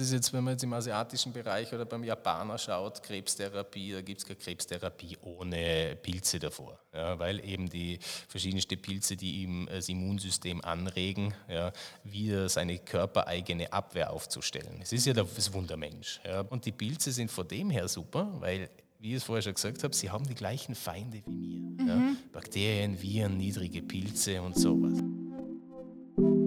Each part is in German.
Das ist jetzt, wenn man jetzt im asiatischen Bereich oder beim Japaner schaut, Krebstherapie, da gibt es keine Krebstherapie ohne Pilze davor. Ja, weil eben die verschiedensten Pilze, die ihm das Immunsystem anregen, ja, wieder seine körpereigene Abwehr aufzustellen. Es ist ja das Wundermensch. Ja. Und die Pilze sind von dem her super, weil wie ich es vorher schon gesagt habe, sie haben die gleichen Feinde wie mir. Mhm. Ja? Bakterien, Viren, niedrige Pilze und sowas.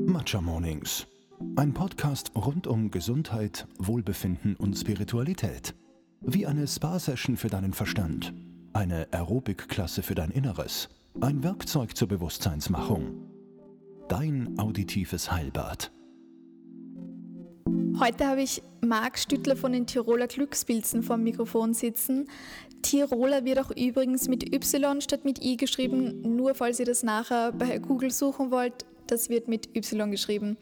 Matcha Mornings ein Podcast rund um Gesundheit, Wohlbefinden und Spiritualität. Wie eine Spa-Session für deinen Verstand, eine Aerobic-Klasse für dein Inneres, ein Werkzeug zur Bewusstseinsmachung. Dein auditives Heilbad. Heute habe ich Marc Stüttler von den Tiroler Glückspilzen vom Mikrofon sitzen. Tiroler wird auch übrigens mit Y statt mit I geschrieben, nur falls ihr das nachher bei Google suchen wollt. Das wird mit Y geschrieben.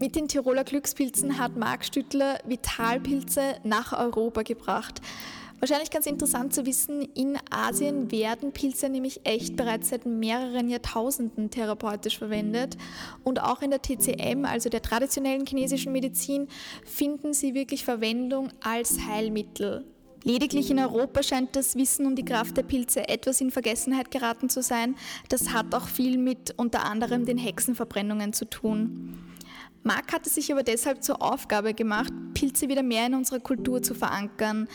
Mit den Tiroler Glückspilzen hat Marc Stüttler Vitalpilze nach Europa gebracht. Wahrscheinlich ganz interessant zu wissen, in Asien werden Pilze nämlich echt bereits seit mehreren Jahrtausenden therapeutisch verwendet. Und auch in der TCM, also der traditionellen chinesischen Medizin, finden sie wirklich Verwendung als Heilmittel. Lediglich in Europa scheint das Wissen um die Kraft der Pilze etwas in Vergessenheit geraten zu sein. Das hat auch viel mit unter anderem den Hexenverbrennungen zu tun. Marc hatte sich aber deshalb zur Aufgabe gemacht, Pilze wieder mehr in unserer Kultur zu verankern.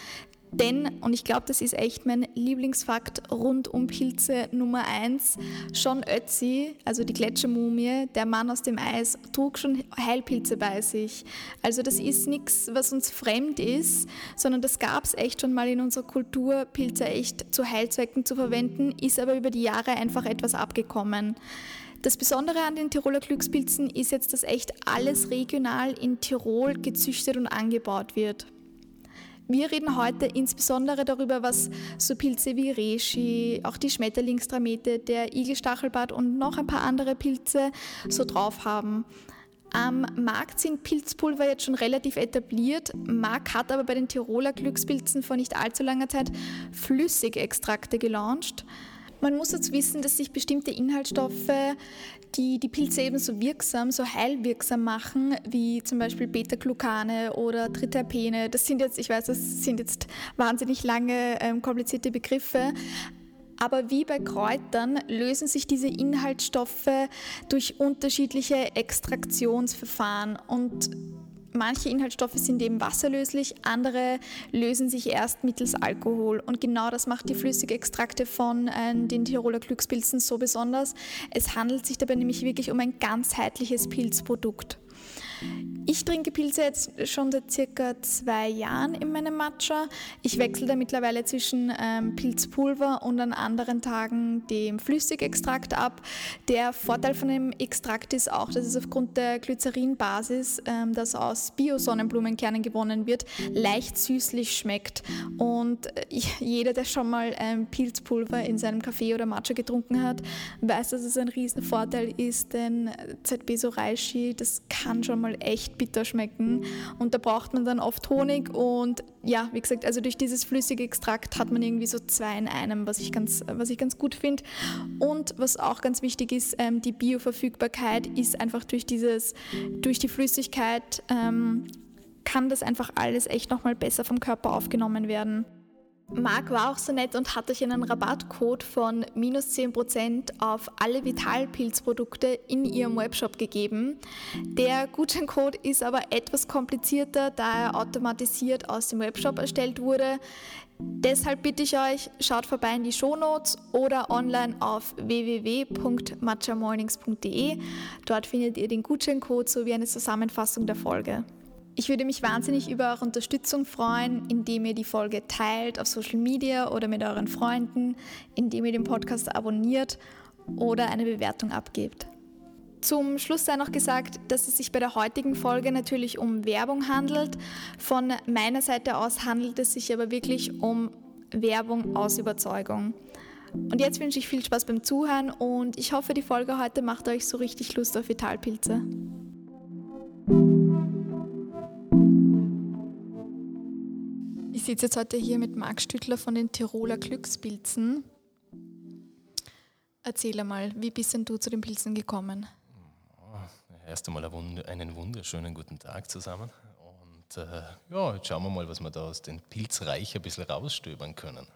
Denn, und ich glaube, das ist echt mein Lieblingsfakt rund um Pilze Nummer eins, John Ötzi, also die Gletschermumie, der Mann aus dem Eis, trug schon Heilpilze bei sich. Also das ist nichts, was uns fremd ist, sondern das gab es echt schon mal in unserer Kultur, Pilze echt zu Heilzwecken zu verwenden, ist aber über die Jahre einfach etwas abgekommen. Das Besondere an den Tiroler Glückspilzen ist jetzt, dass echt alles regional in Tirol gezüchtet und angebaut wird. Wir reden heute insbesondere darüber, was so Pilze wie Reishi, auch die Schmetterlingstramete, der Igelstachelbart und noch ein paar andere Pilze so drauf haben. Am Markt sind Pilzpulver jetzt schon relativ etabliert. Mark hat aber bei den Tiroler Glückspilzen vor nicht allzu langer Zeit Flüssigextrakte gelauncht. Man muss jetzt wissen, dass sich bestimmte Inhaltsstoffe, die die Pilze eben so wirksam, so heilwirksam machen, wie zum Beispiel Beta-Glucane oder Triterpene, das sind jetzt, ich weiß, das sind jetzt wahnsinnig lange ähm, komplizierte Begriffe, aber wie bei Kräutern lösen sich diese Inhaltsstoffe durch unterschiedliche Extraktionsverfahren und Manche Inhaltsstoffe sind eben wasserlöslich, andere lösen sich erst mittels Alkohol. Und genau das macht die Flüssigextrakte von äh, den Tiroler Glückspilzen so besonders. Es handelt sich dabei nämlich wirklich um ein ganzheitliches Pilzprodukt. Ich trinke Pilze jetzt schon seit circa zwei Jahren in meinem Matcha. Ich wechsle da mittlerweile zwischen ähm, Pilzpulver und an anderen Tagen dem Flüssigextrakt ab. Der Vorteil von dem Extrakt ist auch, dass es aufgrund der Glycerinbasis, ähm, das aus Bio-Sonnenblumenkernen gewonnen wird, leicht süßlich schmeckt. Und äh, jeder, der schon mal ähm, Pilzpulver in seinem Kaffee oder Matcha getrunken hat, weiß, dass es ein riesen Vorteil ist, denn ZB Soraishi, das kann schon mal echt bitter schmecken. Und da braucht man dann oft Honig und ja, wie gesagt, also durch dieses flüssige Extrakt hat man irgendwie so zwei in einem, was ich ganz, was ich ganz gut finde. Und was auch ganz wichtig ist, ähm, die Bioverfügbarkeit ist einfach durch dieses, durch die Flüssigkeit ähm, kann das einfach alles echt nochmal besser vom Körper aufgenommen werden. Marc war auch so nett und hat euch einen Rabattcode von minus 10% auf alle Vitalpilzprodukte in ihrem Webshop gegeben. Der Gutscheincode ist aber etwas komplizierter, da er automatisiert aus dem Webshop erstellt wurde. Deshalb bitte ich euch, schaut vorbei in die Shownotes oder online auf www.matchamornings.de. Dort findet ihr den Gutscheincode sowie eine Zusammenfassung der Folge. Ich würde mich wahnsinnig über eure Unterstützung freuen, indem ihr die Folge teilt auf Social Media oder mit euren Freunden, indem ihr den Podcast abonniert oder eine Bewertung abgebt. Zum Schluss sei noch gesagt, dass es sich bei der heutigen Folge natürlich um Werbung handelt. Von meiner Seite aus handelt es sich aber wirklich um Werbung aus Überzeugung. Und jetzt wünsche ich viel Spaß beim Zuhören und ich hoffe, die Folge heute macht euch so richtig Lust auf Vitalpilze. Sitze jetzt heute hier mit Marc Stüttler von den Tiroler Glückspilzen. Erzähl einmal, wie bist denn du zu den Pilzen gekommen? Erst einmal einen wunderschönen guten Tag zusammen. Und äh, ja, jetzt schauen wir mal, was wir da aus dem Pilzreich ein bisschen rausstöbern können.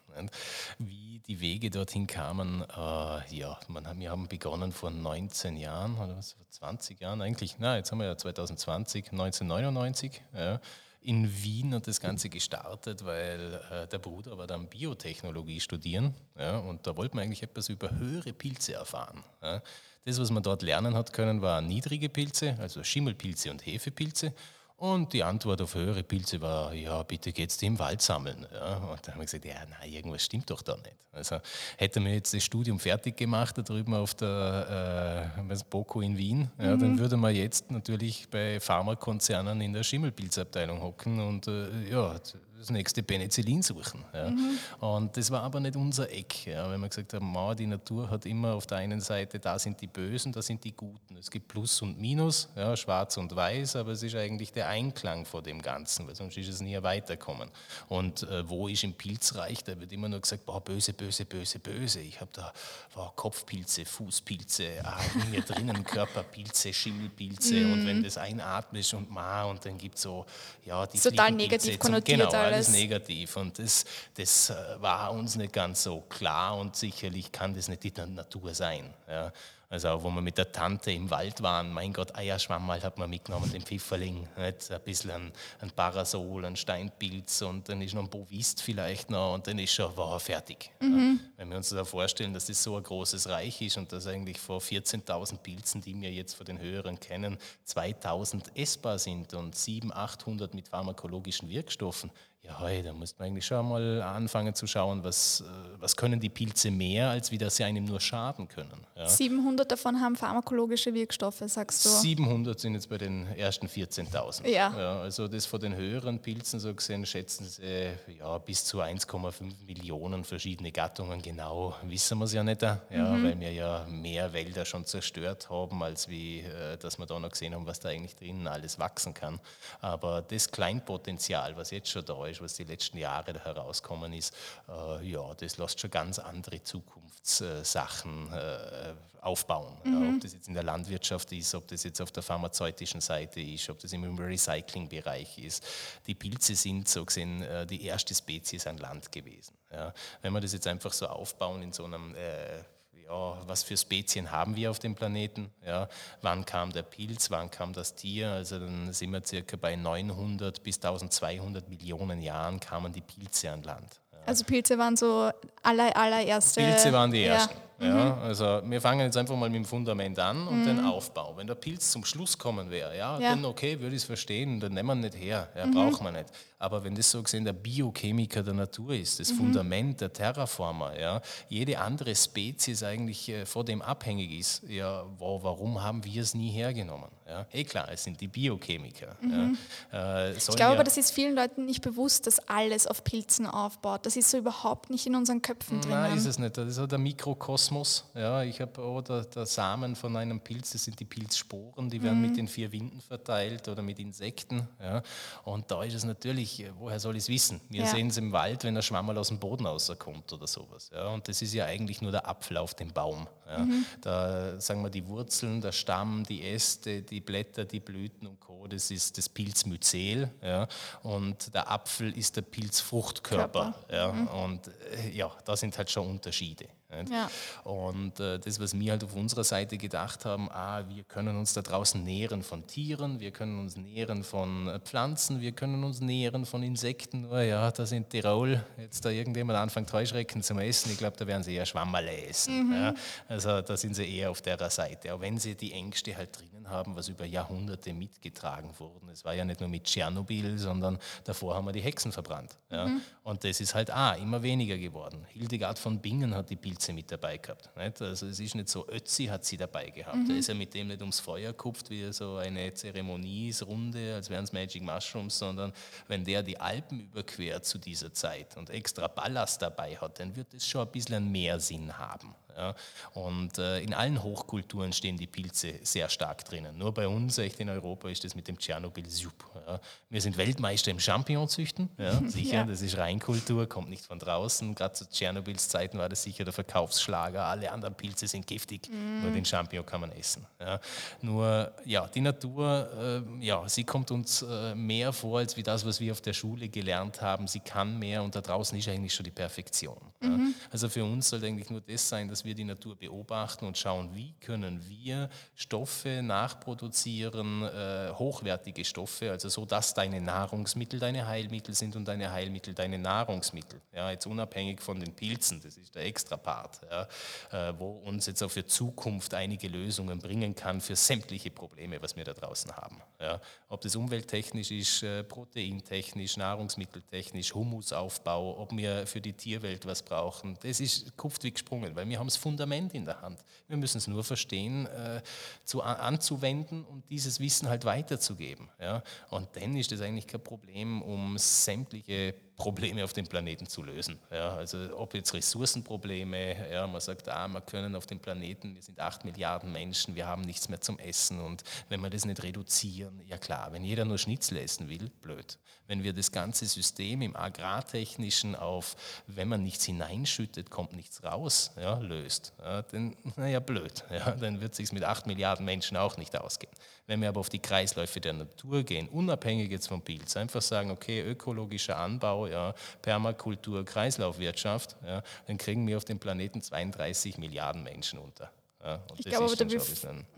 Wie die Wege dorthin kamen, äh, ja, man, wir haben begonnen vor 19 Jahren oder was, vor 20 Jahren eigentlich, na, jetzt haben wir ja 2020, 1999. Ja, in Wien hat das Ganze gestartet, weil äh, der Bruder war dann Biotechnologie studieren ja, und da wollte man eigentlich etwas über höhere Pilze erfahren. Ja. Das, was man dort lernen hat können, waren niedrige Pilze, also Schimmelpilze und Hefepilze und die Antwort auf höhere Pilze war, ja, bitte geht's im Wald sammeln. Ja, und dann haben wir gesagt, ja, nein, irgendwas stimmt doch da nicht. Also hätte mir jetzt das Studium fertig gemacht, da drüben auf der äh, Boko in Wien, ja, mhm. dann würde man jetzt natürlich bei Pharmakonzernen in der Schimmelpilzabteilung hocken und äh, ja, das nächste Penicillin suchen. Ja. Mhm. Und das war aber nicht unser Eck, ja, weil wir gesagt haben, ma, die Natur hat immer auf der einen Seite, da sind die Bösen, da sind die Guten. Es gibt Plus und Minus, ja, schwarz und weiß, aber es ist eigentlich der Einklang vor dem Ganzen, weil sonst ist es nie weiterkommen. Und äh, wo ist im Pilzreich, da wird immer nur gesagt, boah, böse, böse, böse, böse. Ich habe da boah, Kopfpilze, Fußpilze, ah, in mir drinnen Körperpilze, Schimmelpilze mhm. und wenn das einatmest und ma und dann gibt es so, ja, die Total negativ konnotiert. Genau, alles negativ. Und das, das äh, war uns nicht ganz so klar und sicherlich kann das nicht die Natur sein. Ja. Also auch, wo wir mit der Tante im Wald waren, mein Gott, Eierschwammerl hat man mitgenommen, den Pfifferling, nicht? ein bisschen ein, ein Parasol, ein Steinpilz und dann ist noch ein Bovist vielleicht noch und dann ist schon wow, fertig. Mhm. Ja. Wenn wir uns da vorstellen, dass das so ein großes Reich ist und dass eigentlich vor 14.000 Pilzen, die wir jetzt von den Höheren kennen, 2.000 essbar sind und 700, 800 mit pharmakologischen Wirkstoffen, ja, hey, da muss man eigentlich schon mal anfangen zu schauen, was, äh, was können die Pilze mehr, als wie das sie einem nur schaden können. Ja. 700 davon haben pharmakologische Wirkstoffe, sagst du? 700 sind jetzt bei den ersten 14.000. Ja. ja. Also das von den höheren Pilzen so gesehen schätzen sie ja, bis zu 1,5 Millionen verschiedene Gattungen. Genau wissen wir es ja nicht, ja, mhm. weil wir ja mehr Wälder schon zerstört haben, als wie, äh, dass wir da noch gesehen haben, was da eigentlich drinnen alles wachsen kann. Aber das Kleinpotenzial, was jetzt schon da ist, ist, was die letzten Jahre da herauskommen ist, äh, ja, das lässt schon ganz andere Zukunftssachen äh, aufbauen. Mhm. Ja, ob das jetzt in der Landwirtschaft ist, ob das jetzt auf der pharmazeutischen Seite ist, ob das im Recyclingbereich ist. Die Pilze sind so gesehen äh, die erste Spezies an Land gewesen. Ja. Wenn wir das jetzt einfach so aufbauen in so einem äh, ja, was für Spezien haben wir auf dem Planeten, ja, wann kam der Pilz, wann kam das Tier, also dann sind wir circa bei 900 bis 1200 Millionen Jahren kamen die Pilze an Land. Ja. Also Pilze waren so aller, allererste. Pilze waren die ersten. Ja. Ja, mhm. also wir fangen jetzt einfach mal mit dem Fundament an und mhm. den Aufbau. Wenn der Pilz zum Schluss kommen wäre, ja, ja. dann okay, würde ich es verstehen, dann nehmen wir ihn nicht her, ja, mhm. braucht man nicht. Aber wenn das so gesehen der Biochemiker der Natur ist, das mhm. Fundament der Terraformer, ja, jede andere Spezies eigentlich äh, vor dem abhängig ist, ja, wow, warum haben wir es nie hergenommen? Ja? Eh klar, es sind die Biochemiker. Mhm. Ja. Äh, ich glaube aber, das ist vielen Leuten nicht bewusst, dass alles auf Pilzen aufbaut. Das ist so überhaupt nicht in unseren Köpfen drin. Nein, ist es nicht. Das ist so der Mikrokosmos. Ja, ich habe oder der Samen von einem Pilz, das sind die Pilzsporen, die werden mhm. mit den vier Winden verteilt oder mit Insekten. Ja. Und da ist es natürlich, woher soll ich es wissen? Wir ja. sehen es im Wald, wenn ein Schwammerl aus dem Boden rauskommt oder sowas. Ja. Und das ist ja eigentlich nur der Apfel auf dem Baum. Ja. Mhm. Da sagen wir die Wurzeln, der Stamm, die Äste, die Blätter, die Blüten und Co. Das ist das Pilzmyzel. Ja. Und der Apfel ist der Pilzfruchtkörper. Ja. Mhm. Und äh, ja, da sind halt schon Unterschiede. Ja. Und äh, das, was wir halt auf unserer Seite gedacht haben, ah, wir können uns da draußen nähren von Tieren, wir können uns nähren von äh, Pflanzen, wir können uns nähren von Insekten. Oh ja, da sind Tirol, jetzt da irgendjemand anfängt Heuschrecken zu essen, ich glaube, da werden sie eher Schwammerle essen. Mhm. Ja. Also da sind sie eher auf der Seite. Auch wenn sie die Ängste halt drinnen haben, was über Jahrhunderte mitgetragen wurden. Es war ja nicht nur mit Tschernobyl, sondern davor haben wir die Hexen verbrannt. Ja. Mhm. Und das ist halt ah, immer weniger geworden. Hildegard von Bingen hat die Pilze mit dabei gehabt. Nicht? Also es ist nicht so, Ötzi hat sie dabei gehabt. Mhm. Da ist er mit dem nicht ums Feuer gekupft, wie so eine Zeremoniesrunde, als wären es Magic Mushrooms, sondern wenn der die Alpen überquert zu dieser Zeit und extra Ballast dabei hat, dann wird es schon ein bisschen mehr Sinn haben. Ja. Und äh, in allen Hochkulturen stehen die Pilze sehr stark drinnen. Nur bei uns, echt in Europa, ist das mit dem Tschernobyl super. Ja. Wir sind Weltmeister im Champignonzüchten, ja, sicher, das ist Reinkultur, kommt nicht von draußen. Gerade zu Tschernobyls Zeiten war das sicher der Verkaufsschlager. Alle anderen Pilze sind giftig, mm. nur den Champignon kann man essen. Nur, ja, die Natur, äh, ja, sie kommt uns äh, mehr vor, als wie das, was wir auf der Schule gelernt haben. Sie kann mehr und da draußen ist eigentlich schon die Perfektion. Mhm. Also für uns sollte eigentlich nur das sein, dass wir die Natur beobachten und schauen, wie können wir Stoffe nachproduzieren, äh, hochwertige Stoffe, also so, dass deine Nahrungsmittel deine Heilmittel sind und deine Heilmittel deine Nahrungsmittel. Ja, jetzt unabhängig von den Pilzen, das ist der extra Part, ja, äh, wo uns jetzt auch für Zukunft einige Lösungen bringen kann für sämtliche Probleme, was wir da draußen haben. Ja. Ob das umwelttechnisch ist, äh, proteintechnisch, nahrungsmitteltechnisch, Humusaufbau, ob wir für die Tierwelt was brauchen, das ist kupft wie gesprungen, weil wir haben das Fundament in der Hand. Wir müssen es nur verstehen, äh, zu, anzuwenden und dieses Wissen halt weiterzugeben. Ja. Und dann ist das eigentlich kein Problem, um sämtliche Probleme auf dem Planeten zu lösen. Ja, also ob jetzt Ressourcenprobleme, ja, man sagt, ah, wir können auf dem Planeten, wir sind acht Milliarden Menschen, wir haben nichts mehr zum Essen und wenn wir das nicht reduzieren, ja klar, wenn jeder nur Schnitzel essen will, blöd. Wenn wir das ganze System im Agrartechnischen auf, wenn man nichts hineinschüttet, kommt nichts raus, ja, löst, ja, dann, naja, blöd. Ja, dann wird es sich mit acht Milliarden Menschen auch nicht ausgehen. Wenn wir aber auf die Kreisläufe der Natur gehen, unabhängig jetzt vom Pilz, einfach sagen, okay, ökologischer Anbau, ja, Permakultur, Kreislaufwirtschaft, ja, dann kriegen wir auf dem Planeten 32 Milliarden Menschen unter. Ja, ich glaube, aber da, will,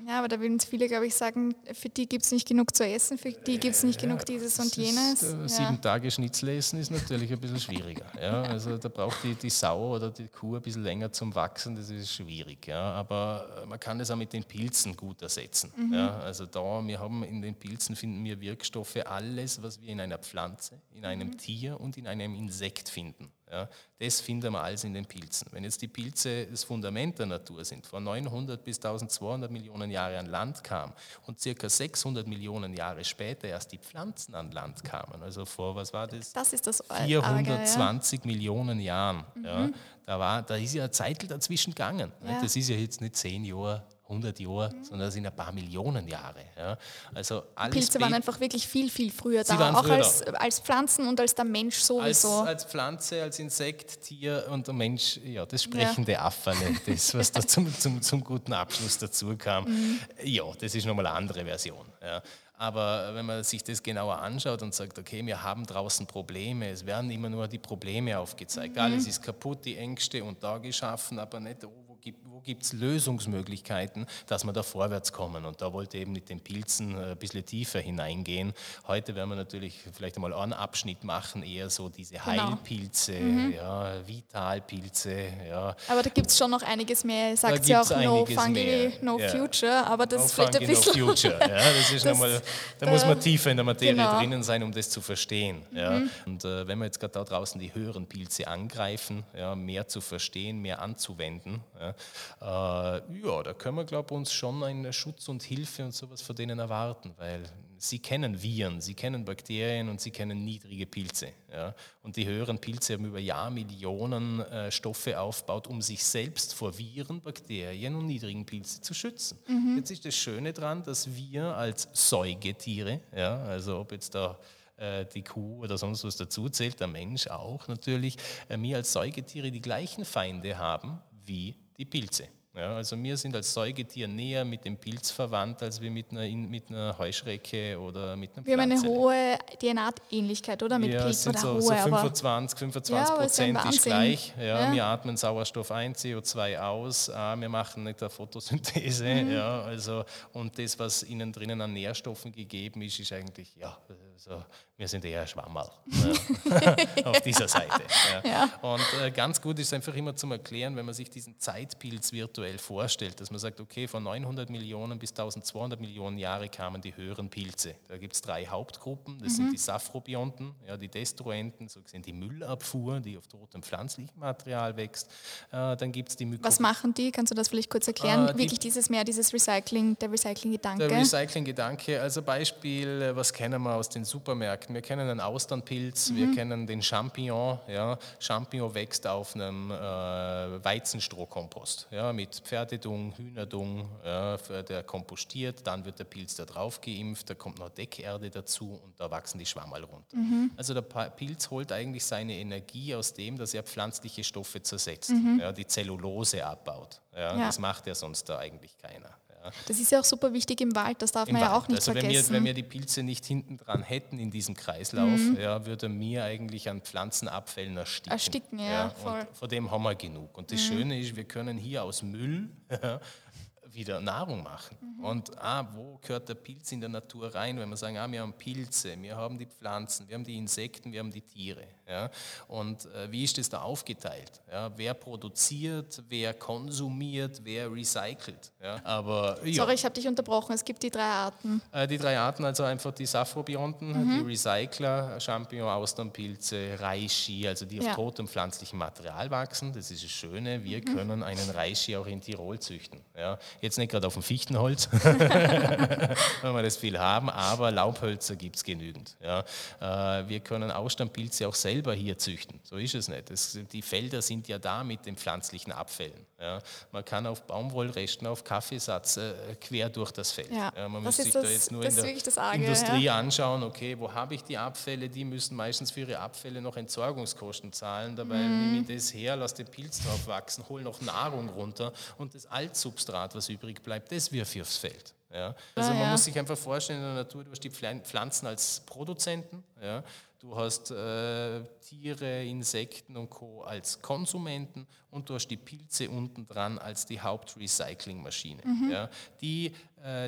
ja, aber da würden viele, glaube ich, sagen, für die gibt es nicht genug zu essen, für die gibt es nicht ja, genug dieses und jenes. Ist, äh, sieben Tage Schnitzel essen ist natürlich ein bisschen schwieriger. Ja, also da braucht die, die Sau oder die Kuh ein bisschen länger zum Wachsen, das ist schwierig. Ja, aber äh, man kann das auch mit den Pilzen gut ersetzen. Mhm. Ja, also da, wir haben in den Pilzen finden wir Wirkstoffe, alles, was wir in einer Pflanze, in einem mhm. Tier und in einem Insekt finden. Ja, das finden wir alles in den Pilzen. Wenn jetzt die Pilze das Fundament der Natur sind, vor 900 bis 1200 Millionen Jahren an Land kam und circa 600 Millionen Jahre später erst die Pflanzen an Land kamen, also vor, was war das? Das ist das 420 ja. Millionen Jahren. Mhm. Ja, da, war, da ist ja eine Zeit dazwischen gegangen. Das ist ja jetzt nicht zehn Jahre 100 Jahre, mhm. sondern das sind ein paar Millionen Jahre. Ja. Also Pilze waren einfach wirklich viel, viel früher da, auch früher als, da. als Pflanzen und als der Mensch sowieso. Als, als Pflanze, als Insekt, Tier und der Mensch, ja, das sprechende ja. Afferne, das, was da zum, zum, zum guten Abschluss dazu kam. Mhm. Ja, das ist nochmal eine andere Version. Ja. Aber wenn man sich das genauer anschaut und sagt, okay, wir haben draußen Probleme, es werden immer nur die Probleme aufgezeigt. Mhm. Alles ist kaputt, die Ängste und da geschaffen, aber nicht, oh, wo gibt es Lösungsmöglichkeiten, dass wir da vorwärts kommen. Und da wollte eben mit den Pilzen äh, ein bisschen tiefer hineingehen. Heute werden wir natürlich vielleicht einmal einen Abschnitt machen, eher so diese genau. Heilpilze, mhm. ja, Vitalpilze. Ja. Aber da gibt es schon noch einiges mehr. Sagt ja auch No Fungi, mehr. No ja. Future, aber das no ist vielleicht ein bisschen... No Future, ja, das ist das, nochmal, da, da muss man tiefer in der Materie genau. drinnen sein, um das zu verstehen. Ja. Mhm. Und äh, wenn wir jetzt gerade da draußen die höheren Pilze angreifen, ja, mehr zu verstehen, mehr anzuwenden, ja, äh, ja, da können wir, glaube ich, uns schon einen Schutz und Hilfe und sowas von denen erwarten, weil sie kennen Viren, sie kennen Bakterien und sie kennen niedrige Pilze. Ja. Und die höheren Pilze haben über Jahrmillionen äh, Stoffe aufgebaut, um sich selbst vor Viren, Bakterien und niedrigen Pilzen zu schützen. Mhm. Jetzt ist das Schöne daran, dass wir als Säugetiere, ja, also ob jetzt da äh, die Kuh oder sonst was dazu zählt, der Mensch auch natürlich, äh, wir als Säugetiere die gleichen Feinde haben wie die Pilze. Ja, also wir sind als Säugetier näher mit dem Pilz verwandt, als wir mit einer, mit einer Heuschrecke oder mit einer Wir haben eine hohe DNA-Ähnlichkeit, oder? Mit ja, Pilz oder so, hohe, so 25, 25 ja, Prozent ist gleich. Ja, ja, Wir atmen Sauerstoff ein, CO2 aus, ah, wir machen nicht eine Photosynthese. Mhm. Ja, also, und das, was innen drinnen an Nährstoffen gegeben ist, ist eigentlich, ja, also, wir sind eher Schwammerl auf dieser Seite. Und äh, ganz gut ist einfach immer zum Erklären, wenn man sich diesen Zeitpilz virtuell virtuell vorstellt, dass man sagt, okay, von 900 Millionen bis 1200 Millionen Jahre kamen die höheren Pilze. Da gibt es drei Hauptgruppen, das mhm. sind die Saphrobionten, ja, die Destruenten, so gesehen die Müllabfuhr, die auf totem pflanzlichem Material wächst. Äh, dann gibt es die Myko Was machen die? Kannst du das vielleicht kurz erklären? Äh, Wirklich dieses mehr, dieses Recycling, der Recycling-Gedanke? Der Recycling-Gedanke, also Beispiel, äh, was kennen wir aus den Supermärkten? Wir kennen einen Austernpilz, mhm. wir kennen den Champignon. Ja. Champignon wächst auf einem äh, Weizenstrohkompost ja, mit Pferdedung, Hühnerdung, ja, der kompostiert, dann wird der Pilz da drauf geimpft, da kommt noch Deckerde dazu und da wachsen die Schwammerl runter. Mhm. Also der Pilz holt eigentlich seine Energie aus dem, dass er pflanzliche Stoffe zersetzt, mhm. ja, die Zellulose abbaut. Ja. Das macht ja sonst da eigentlich keiner. Das ist ja auch super wichtig im Wald, das darf Im man Wald. ja auch nicht also vergessen. Wenn wir, wenn wir die Pilze nicht hinten dran hätten in diesem Kreislauf, mhm. ja, würde mir eigentlich an Pflanzenabfällen ersticken. Ersticken, ja, ja voll. vor dem haben wir genug. Und das mhm. Schöne ist, wir können hier aus Müll wieder Nahrung machen. Mhm. Und ah, wo gehört der Pilz in der Natur rein? Wenn wir sagen, ah, wir haben Pilze, wir haben die Pflanzen, wir haben die Insekten, wir haben die Tiere. Ja? Und äh, wie ist das da aufgeteilt? Ja? Wer produziert, wer konsumiert, wer recycelt? Ja? Aber, ja. Sorry, ich habe dich unterbrochen. Es gibt die drei Arten. Äh, die drei Arten, also einfach die Saphrobionten, mhm. die Recycler, Champignon, Austernpilze, Reishi, also die auf totem pflanzlichem Material wachsen. Das ist das Schöne. Wir mhm. können einen Reishi auch in Tirol züchten. Ja? Jetzt nicht gerade auf dem Fichtenholz, wenn wir das viel haben, aber Laubhölzer gibt es genügend. Ja? Äh, wir können Austernpilze auch selber hier züchten. So ist es nicht. Das, die Felder sind ja da mit den pflanzlichen Abfällen. Ja. Man kann auf Baumwollresten, auf Kaffeesatz äh, quer durch das Feld. Ja, ja man muss sich das, da jetzt nur in der Arge, Industrie anschauen, okay, wo habe ich die Abfälle? Die müssen meistens für ihre Abfälle noch Entsorgungskosten zahlen. Dabei mm. nehme ich das her, lasse den Pilz drauf wachsen, hole noch Nahrung runter und das Altsubstrat, was übrig bleibt, das wirf ich aufs Feld. Ja. Also ah, man muss sich einfach vorstellen, in der Natur, du hast die Pflanzen als Produzenten, ja. du hast äh, Tiere, Insekten und Co. als Konsumenten und du hast die Pilze unten dran als die Hauptrecyclingmaschine, mhm. ja, die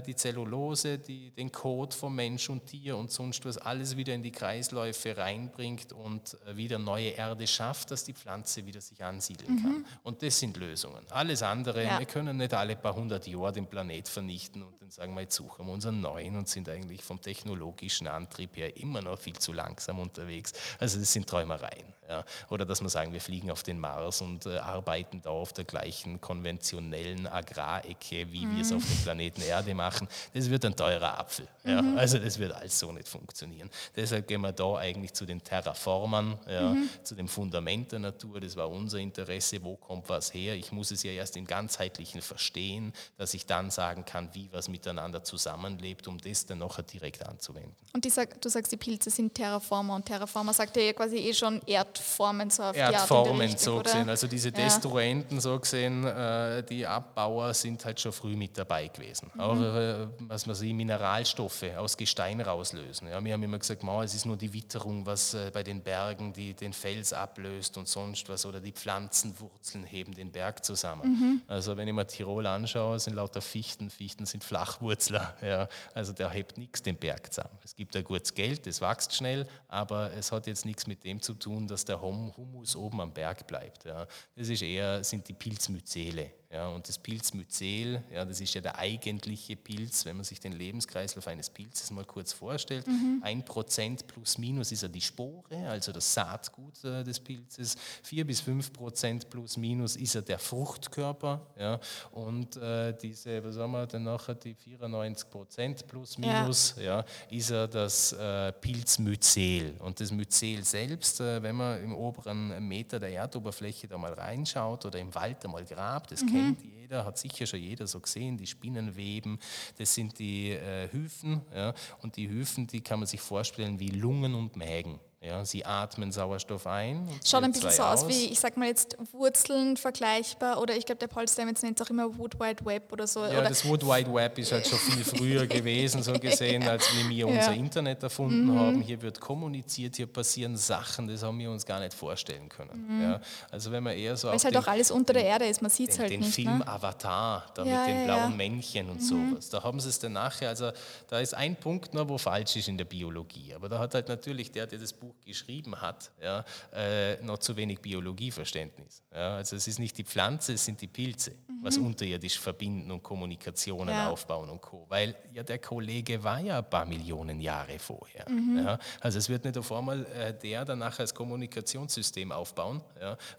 die Zellulose, die, den Code von Mensch und Tier und sonst was alles wieder in die Kreisläufe reinbringt und äh, wieder neue Erde schafft, dass die Pflanze wieder sich ansiedeln mhm. kann. Und das sind Lösungen. Alles andere, ja. wir können nicht alle paar hundert Jahre den Planet vernichten und dann sagen wir, jetzt suchen wir unseren neuen und sind eigentlich vom technologischen Antrieb her immer noch viel zu langsam unterwegs. Also das sind Träumereien. Ja. Oder dass wir sagen, wir fliegen auf den Mars und äh, arbeiten da auf der gleichen konventionellen Agrarecke, wie mhm. wir es auf dem Planeten Erde machen. Das wird ein teurer Apfel. Ja. Mhm. Also das wird alles so nicht funktionieren. Deshalb gehen wir da eigentlich zu den Terraformern, ja, mhm. zu dem Fundament der Natur. Das war unser Interesse. Wo kommt was her? Ich muss es ja erst im Ganzheitlichen verstehen, dass ich dann sagen kann, wie was miteinander zusammenlebt, um das dann nachher direkt anzuwenden. Und sag, du sagst, die Pilze sind Terraformer und Terraformer sagt ja quasi eh schon Erd Erdformen so auf Erdformen Richtung, so gesehen. Oder? Also diese Destruenten so gesehen, äh, die Abbauer sind halt schon früh mit dabei gewesen. Mhm. Auch äh, was man sieht, Mineralstoffe aus Gestein rauslösen. Ja, wir haben immer gesagt, es ist nur die Witterung, was äh, bei den Bergen die, den Fels ablöst und sonst was. Oder die Pflanzenwurzeln heben den Berg zusammen. Mhm. Also wenn ich mir Tirol anschaue, sind lauter Fichten. Fichten sind Flachwurzler. Ja. Also der hebt nichts den Berg zusammen. Es gibt ein gutes Geld, das wächst schnell, aber es hat jetzt nichts mit dem zu tun, dass der Humus oben am Berg bleibt. Ja. Das ist eher, sind die Pilzmyzele. Ja, und das Pilzmyzel, ja, das ist ja der eigentliche Pilz, wenn man sich den Lebenskreislauf eines Pilzes mal kurz vorstellt. Mhm. Ein Prozent plus minus ist ja die Spore, also das Saatgut äh, des Pilzes. Vier bis fünf Prozent plus minus ist ja der Fruchtkörper. Ja, und äh, diese, was haben wir denn nachher, die 94 Prozent plus minus, ja. ja ist ja das äh, Pilzmyzel. Und das Myzel selbst, äh, wenn man im oberen Meter der Erdoberfläche da mal reinschaut oder im Wald einmal grabt, das mhm kennt mhm. jeder, hat sicher schon jeder so gesehen, die Spinnenweben, das sind die äh, Hyphen. Ja, und die Hyphen, die kann man sich vorstellen wie Lungen und Mägen. Ja, sie atmen Sauerstoff ein. Schaut ein bisschen so aus, wie, ich sag mal jetzt, Wurzeln vergleichbar oder ich glaube, der Paul Stamets nennt es auch immer Wood Wide Web oder so. Ja, oder das Wood Wide Web ist halt schon viel früher gewesen, so gesehen, als wir unser Internet erfunden mhm. haben. Hier wird kommuniziert, hier passieren Sachen, das haben wir uns gar nicht vorstellen können. Mhm. Ja, also wenn man eher so Weil es halt auch alles unter der Erde ist, man sieht es halt den nicht. Den Film ne? Avatar, da ja, mit den blauen Männchen und mhm. sowas, da haben sie es dann nachher, also da ist ein Punkt noch, wo falsch ist in der Biologie, aber da hat halt natürlich der, der das Buch geschrieben hat, ja, äh, noch zu wenig Biologieverständnis. Ja, also es ist nicht die Pflanze, es sind die Pilze, mhm. was unterirdisch verbinden und Kommunikationen ja. aufbauen und Co. Weil ja der Kollege war ja ein paar Millionen Jahre vorher. Mhm. Also es wird nicht auf einmal äh, der danach als Kommunikationssystem aufbauen,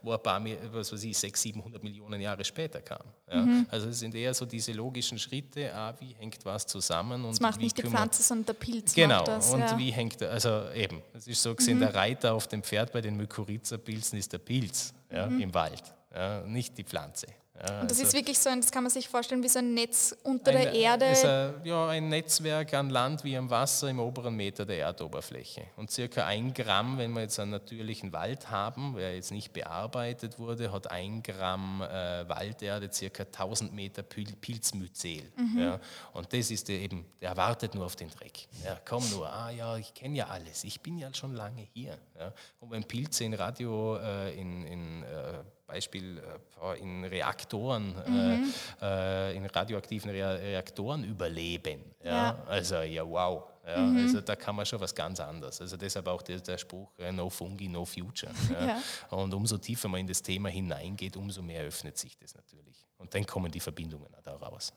wo ein paar, was weiß ich, 600, 700 Millionen Jahre später kam. Mhm. Also es sind eher so diese logischen Schritte, ah, wie hängt was zusammen. Und das macht nicht die Pflanze, sondern der Pilz genau, macht das. und wie hängt, also eben, es ist so gesehen, mhm. der Reiter auf dem Pferd bei den Mykorrhiza-Pilzen ist der Pilz ja, mhm. im Wald, ja, nicht die Pflanze. Ja, und das also ist wirklich so ein, das kann man sich vorstellen, wie so ein Netz unter ein, der Erde. Ist ein, ja, ein Netzwerk an Land wie am Wasser im oberen Meter der Erdoberfläche. Und circa ein Gramm, wenn wir jetzt einen natürlichen Wald haben, der jetzt nicht bearbeitet wurde, hat ein Gramm äh, Walderde circa 1000 Meter Pilzmyzel. Mhm. Ja. Und das ist der eben, der wartet nur auf den Dreck. Ja, komm nur, ah ja, ich kenne ja alles, ich bin ja schon lange hier. Ja. Und wenn Pilze in Radio, äh, in, in äh, Beispiel äh, in Reaktoren, mhm. äh, in radioaktiven Reaktoren überleben. Ja? ja. Also ja, wow. Ja, mhm. Also da kann man schon was ganz anderes. Also deshalb auch der, der Spruch äh, No Fungi, No Future. Ja? Und umso tiefer man in das Thema hineingeht, umso mehr öffnet sich das natürlich. Und dann kommen die Verbindungen auch raus.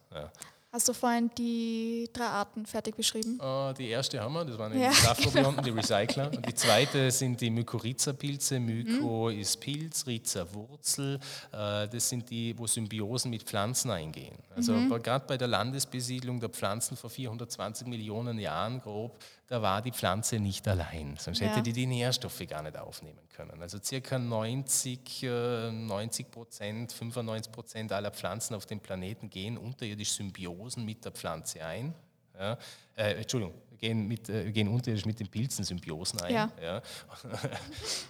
Hast du vorhin die drei Arten fertig beschrieben? Uh, die erste haben wir, das waren ja, die genau. die Recycler. Und die zweite sind die Mykorrhiza-Pilze. Myko mhm. ist Pilz, Rhiza Wurzel. Uh, das sind die, wo Symbiosen mit Pflanzen eingehen. Also mhm. gerade bei der Landesbesiedlung der Pflanzen vor 420 Millionen Jahren grob da war die Pflanze nicht allein, sonst hätte die die Nährstoffe gar nicht aufnehmen können. Also circa 90, 90 äh, Prozent, 95 Prozent aller Pflanzen auf dem Planeten gehen unterirdisch Symbiosen mit der Pflanze ein. Ja, äh, Entschuldigung, gehen, mit, äh, gehen unterirdisch mit den Pilzen Symbiosen ein. Ja. ja.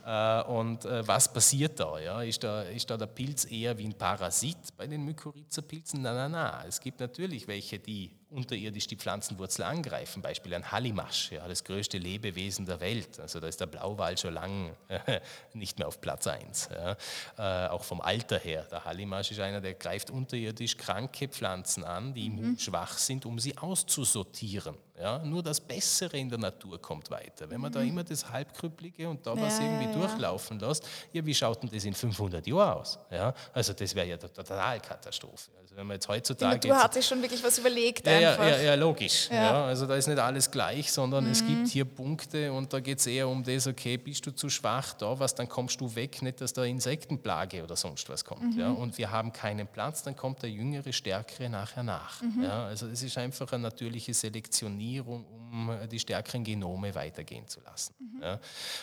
Äh, und äh, was passiert da, ja? Ist, da? ist da der Pilz eher wie ein Parasit bei den Mykorrhiza-Pilzen? Nein, nein, nein. Es gibt natürlich welche, die unterirdisch die Pflanzenwurzel angreifen. Beispiel ein Hallimasch, ja, das größte Lebewesen der Welt. Also da ist der Blauwal schon lange nicht mehr auf Platz 1. Ja. Äh, auch vom Alter her. Der Hallimasch ist einer, der greift unterirdisch kranke Pflanzen an, die mhm. immunschwach sind, um sie auszusortieren. Ja. Nur das Bessere in der Natur kommt weiter. Wenn man mhm. da immer das Halbkrüppelige und da ja, was irgendwie durchlaufen lässt, ja, wie schaut denn das in 500 Jahren aus? Ja. Also das wäre ja eine Totalkatastrophe. Also wenn man jetzt heutzutage... Die Natur hat sich schon wirklich was überlegt. Ja, ja, ja, ja, logisch. Ja. also da ist nicht alles gleich, sondern mhm. es gibt hier Punkte und da geht es eher um das, okay, bist du zu schwach da was, dann kommst du weg, nicht, dass da Insektenplage oder sonst was kommt. Mhm. Ja, und wir haben keinen Platz, dann kommt der Jüngere, Stärkere nachher nach. Mhm. Ja, also es ist einfach eine natürliche Selektionierung, um die stärkeren Genome weitergehen zu lassen. Mhm. Ja,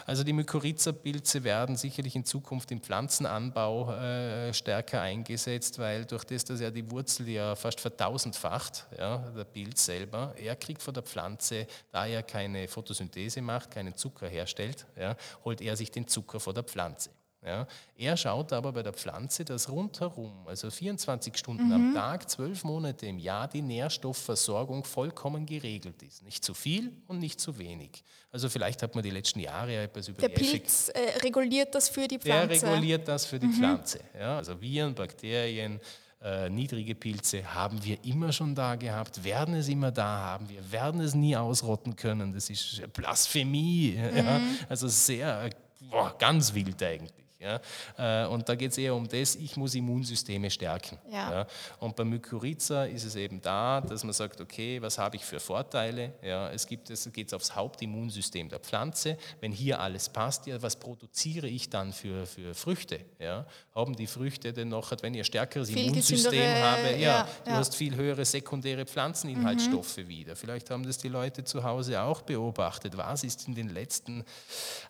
also die Mykorrhiza-Pilze werden sicherlich in Zukunft im Pflanzenanbau äh, stärker eingesetzt, weil durch das, dass ja die Wurzel ja fast vertausendfacht, ja, der Pilz selber, er kriegt von der Pflanze, da er keine Photosynthese macht, keinen Zucker herstellt, ja, holt er sich den Zucker von der Pflanze. Ja. Er schaut aber bei der Pflanze, dass rundherum, also 24 Stunden mhm. am Tag, zwölf Monate im Jahr, die Nährstoffversorgung vollkommen geregelt ist. Nicht zu viel und nicht zu wenig. Also vielleicht hat man die letzten Jahre etwas über Der Pilz äh, reguliert das für die Pflanze. Der reguliert das für die mhm. Pflanze. Ja. Also Viren, Bakterien, äh, niedrige Pilze haben wir immer schon da gehabt, werden es immer da haben, wir werden es nie ausrotten können. Das ist Blasphemie. Mhm. Ja? Also sehr, boah, ganz wild eigentlich. Ja? Äh, und da geht es eher um das, ich muss Immunsysteme stärken. Ja. ja? Und bei Mykorrhiza ist es eben da, dass man sagt, okay, was habe ich für Vorteile? Ja, es geht es geht's aufs Hauptimmunsystem der Pflanze. Wenn hier alles passt, ja, was produziere ich dann für, für Früchte? Ja? Haben die Früchte denn noch, wenn ihr stärkeres viel Immunsystem habe, ja, ja, du hast viel höhere sekundäre Pflanzeninhaltsstoffe mhm. wieder. Vielleicht haben das die Leute zu Hause auch beobachtet. Was ist in den letzten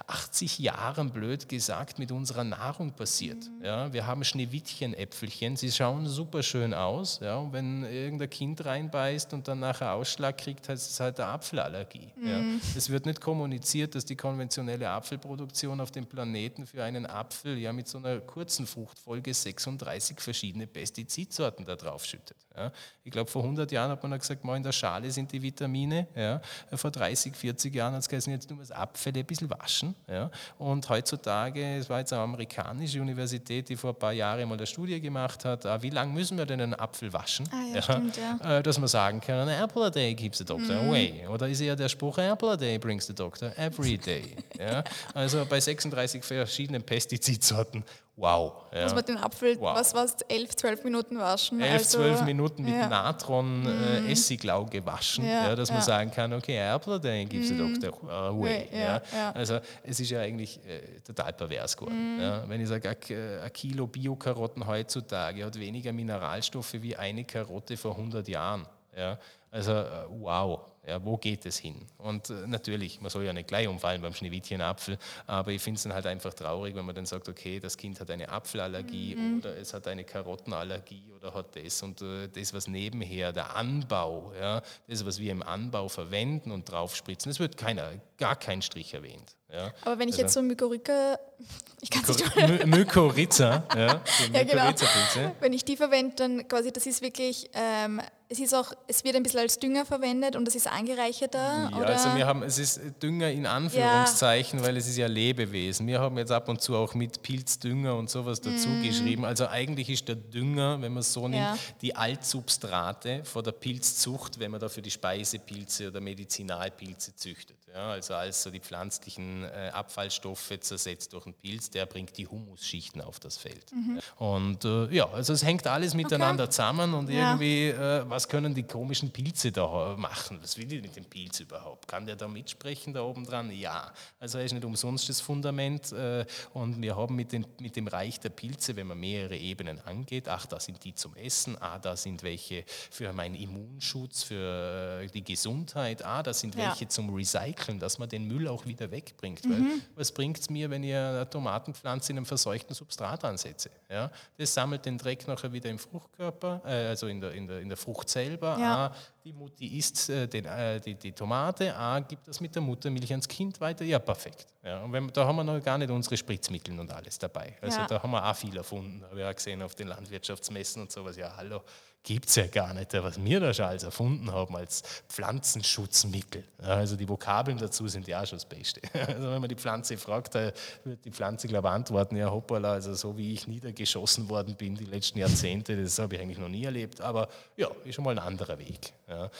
80 Jahren, blöd gesagt, mit unserer Nahrung passiert. Ja, wir haben Schneewittchen-Äpfelchen, sie schauen super schön aus. Ja, und wenn irgendein Kind reinbeißt und dann nachher Ausschlag kriegt, heißt es halt eine Apfelallergie. Mhm. Ja. Es wird nicht kommuniziert, dass die konventionelle Apfelproduktion auf dem Planeten für einen Apfel ja mit so einer kurzen Fruchtfolge 36 verschiedene Pestizidsorten da drauf schüttet. Ja. Ich glaube, vor 100 Jahren hat man gesagt, mal in der Schale sind die Vitamine. Ja. Vor 30, 40 Jahren hat es geheißen, jetzt nur das Apfel ein bisschen waschen. Ja. Und heutzutage, es war jetzt am amerikanische Universität, die vor ein paar Jahren mal eine Studie gemacht hat, ah, wie lange müssen wir denn einen Apfel waschen, ah, ja, stimmt, ja. Äh, dass man sagen kann, an apple a day keeps the doctor mm. away. Oder ist eher der Spruch, an apple a day brings the doctor every day. ja? Also bei 36 verschiedenen Pestizidsorten Wow. Ja. Muss man den Apfel, wow. was war es, 11, 12 Minuten waschen? 11, also, 12 Minuten mit ja. Natron äh, mhm. Essiglau gewaschen, ja, ja dass man sagen kann, okay, Apple, dann gibt es mm. doch away. Ja, Also es ist ja eigentlich äh, total pervers geworden. Mm. Wenn ich sage, ein Kilo Bio-Karotten heutzutage hat weniger Mineralstoffe wie eine Karotte vor 100 Jahren. Ja? Also äh, wow, ja, wo geht es hin? Und äh, natürlich, man soll ja nicht gleich umfallen beim Schneewittchenapfel, aber ich finde es dann halt einfach traurig, wenn man dann sagt, okay, das Kind hat eine Apfelallergie mhm. oder es hat eine Karottenallergie oder hat das und äh, das, was nebenher, der Anbau, ja, das, was wir im Anbau verwenden und draufspritzen, das wird keiner, gar kein Strich erwähnt. Ja. Aber wenn ich also, jetzt so Mykorrhiza, ich kann es nicht Mykorrhiza, ja, ja genau. Wenn ich die verwende, dann quasi, das ist wirklich ähm, es ist auch, es wird ein bisschen als Dünger verwendet und es ist angereicherter. Ja, oder? also wir haben, es ist Dünger in Anführungszeichen, ja. weil es ist ja Lebewesen. Wir haben jetzt ab und zu auch mit Pilzdünger und sowas dazu mm. geschrieben. Also eigentlich ist der Dünger, wenn man es so nimmt, ja. die Altsubstrate vor der Pilzzucht, wenn man dafür die Speisepilze oder Medizinalpilze züchtet. Ja, also als so die pflanzlichen äh, Abfallstoffe zersetzt durch einen Pilz, der bringt die Humusschichten auf das Feld. Mhm. Und äh, ja, also es hängt alles miteinander okay. zusammen und irgendwie, äh, was können die komischen Pilze da machen? Was will die mit dem Pilz überhaupt? Kann der da mitsprechen da oben dran? Ja. Also er ist nicht umsonst das Fundament äh, und wir haben mit, den, mit dem Reich der Pilze, wenn man mehrere Ebenen angeht, ach, da sind die zum Essen, ah, da sind welche für meinen Immunschutz, für äh, die Gesundheit, ah, da sind ja. welche zum Recyceln recyceln, dass man den Müll auch wieder wegbringt. Mhm. Weil was bringt es mir, wenn ich eine Tomatenpflanze in einem verseuchten Substrat ansetze? Ja? Das sammelt den Dreck nachher wieder im Fruchtkörper, äh, also in der, in, der, in der Frucht selber. Ja. Ah, die Mutti isst äh, den, äh, die, die Tomate, ah, gibt das mit der Muttermilch ans Kind weiter. Ja, perfekt. Ja, und wenn, da haben wir noch gar nicht unsere Spritzmittel und alles dabei. Also ja. da haben wir auch viel erfunden, habe ich auch gesehen auf den Landwirtschaftsmessen und sowas. Ja, hallo, gibt es ja gar nicht, was wir da schon alles erfunden haben als Pflanzenschutzmittel. Also die Vokabeln dazu sind ja auch schon das Beste. Also wenn man die Pflanze fragt, da wird die Pflanze, glaube ich, antworten, ja hoppala, also so wie ich niedergeschossen worden bin die letzten Jahrzehnte, das habe ich eigentlich noch nie erlebt, aber ja, ist schon mal ein anderer Weg. Ja.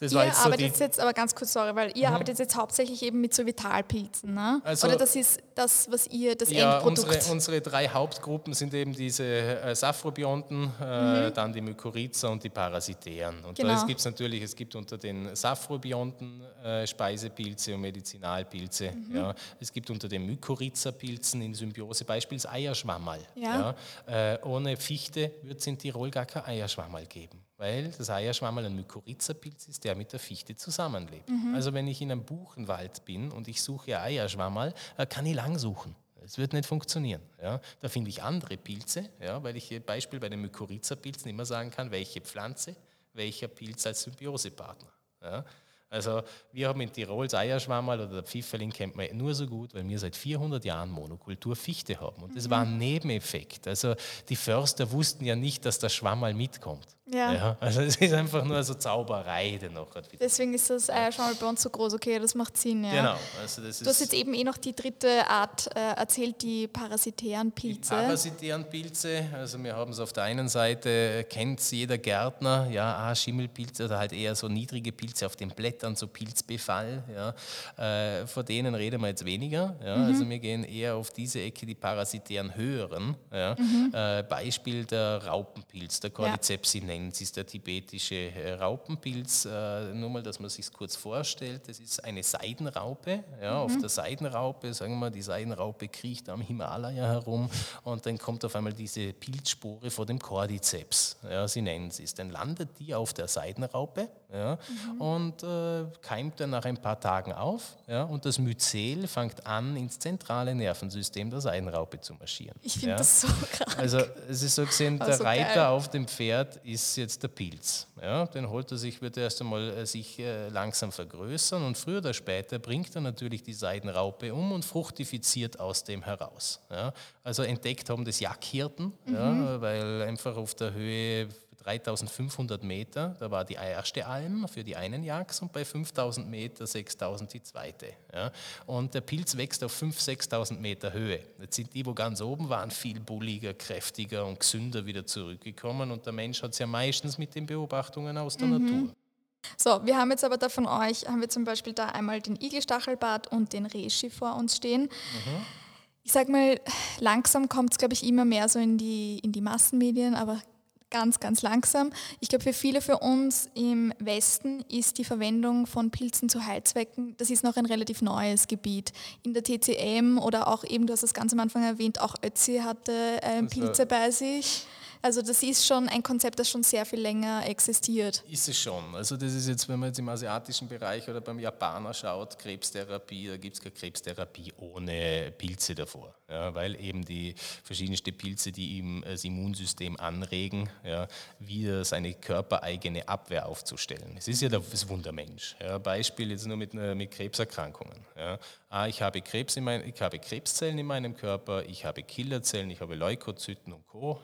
Das ihr jetzt arbeitet so jetzt, aber ganz kurz, sorry, weil ihr mhm. arbeitet jetzt hauptsächlich eben mit so Vitalpilzen, ne? Also, Oder das ist das, was ihr, das ja, Endprodukt... Unsere, unsere drei Hauptgruppen sind eben diese äh, Saphrobionten, äh, mhm. dann die Mykorrhiza und die Parasitären. Und genau. da gibt es natürlich, es gibt unter den Saphrobionten äh, Speisepilze und Medizinalpilze. Mhm. Ja. Es gibt unter den Mykorrhiza-Pilzen in Symbiose beispielsweise Eierschwammerl. Ja. ja. Äh, ohne Fichte wird es in Tirol gar kein Eierschwammerl geben weil das Eierschwammerl ein Mykorrhiza-Pilz ist, der mit der Fichte zusammenlebt. Mhm. Also wenn ich in einem Buchenwald bin und ich suche Eierschwammerl, äh, kann ich lang suchen. Es wird nicht funktionieren. Ja. Da finde ich andere Pilze, ja, weil ich hier Beispiel bei den Mykorrhiza-Pilzen immer sagen kann, welche Pflanze, welcher Pilz als Symbiosepartner. Ja. Also wir haben in Tirol das Eierschwammerl oder der Pfifferling kennt man nur so gut, weil wir seit 400 Jahren Monokultur Fichte haben. Und das mhm. war ein Nebeneffekt. Also die Förster wussten ja nicht, dass das Schwammerl mitkommt. Ja. ja. Also es ist einfach nur so Zauberei dennoch. Deswegen ist das Eierschwammerl bei uns so groß. Okay, das macht Sinn. Ja. Genau. Also das du hast jetzt eben eh noch die dritte Art äh, erzählt, die parasitären Pilze. Die parasitären Pilze, also wir haben es auf der einen Seite, kennt jeder Gärtner, ja, ah, Schimmelpilze oder halt eher so niedrige Pilze auf den Blättern, so Pilzbefall. Ja. Äh, vor denen reden wir jetzt weniger. Ja. Mhm. Also wir gehen eher auf diese Ecke, die parasitären höheren. Ja. Mhm. Äh, Beispiel der Raupenpilz, der Cordyceps ja ist der tibetische äh, Raupenpilz. Äh, nur mal, dass man sich kurz vorstellt. Das ist eine Seidenraupe. Ja, mhm. Auf der Seidenraupe, sagen wir mal, die Seidenraupe kriecht am Himalaya herum und dann kommt auf einmal diese Pilzspore vor dem Cordyceps. Ja, sie nennen es. Dann landet die auf der Seidenraupe ja, mhm. und äh, keimt dann nach ein paar Tagen auf. Ja, und das Myzel fängt an, ins zentrale Nervensystem der Seidenraupe zu marschieren. Ich finde ja. das so krass. Also es ist so gesehen, der so Reiter geil. auf dem Pferd ist ist jetzt der Pilz. Ja, den holt er sich, wird er erst einmal äh, sich äh, langsam vergrößern und früher oder später bringt er natürlich die Seidenraupe um und fruchtifiziert aus dem heraus. Ja, also entdeckt haben das Jackhirten, mhm. ja, weil einfach auf der Höhe 3500 Meter, da war die erste Alm für die einen Jagds und bei 5000 Meter 6000 die zweite. Ja. Und der Pilz wächst auf 5.000, 6.000 Meter Höhe. Jetzt sind die, wo ganz oben waren, viel bulliger, kräftiger und gesünder wieder zurückgekommen und der Mensch hat es ja meistens mit den Beobachtungen aus der mhm. Natur. So, wir haben jetzt aber da von euch, haben wir zum Beispiel da einmal den Igelstachelbart und den Reschi vor uns stehen. Mhm. Ich sag mal, langsam kommt es, glaube ich, immer mehr so in die, in die Massenmedien, aber ganz, ganz langsam. Ich glaube, für viele für uns im Westen ist die Verwendung von Pilzen zu Heilzwecken, das ist noch ein relativ neues Gebiet. In der TCM oder auch eben, du hast es ganz am Anfang erwähnt, auch Ötzi hatte äh, Pilze bei sich. Also das ist schon ein Konzept, das schon sehr viel länger existiert. Ist es schon. Also das ist jetzt, wenn man jetzt im asiatischen Bereich oder beim Japaner schaut, Krebstherapie, da gibt es keine Krebstherapie ohne Pilze davor. Ja, weil eben die verschiedensten Pilze, die ihm das Immunsystem anregen, ja, wieder seine körpereigene Abwehr aufzustellen. Es ist ja das Wundermensch. Ja, Beispiel jetzt nur mit, mit Krebserkrankungen. Ah, ich, habe Krebs in mein, ich habe Krebszellen in meinem Körper, ich habe Killerzellen, ich habe Leukozyten und Co.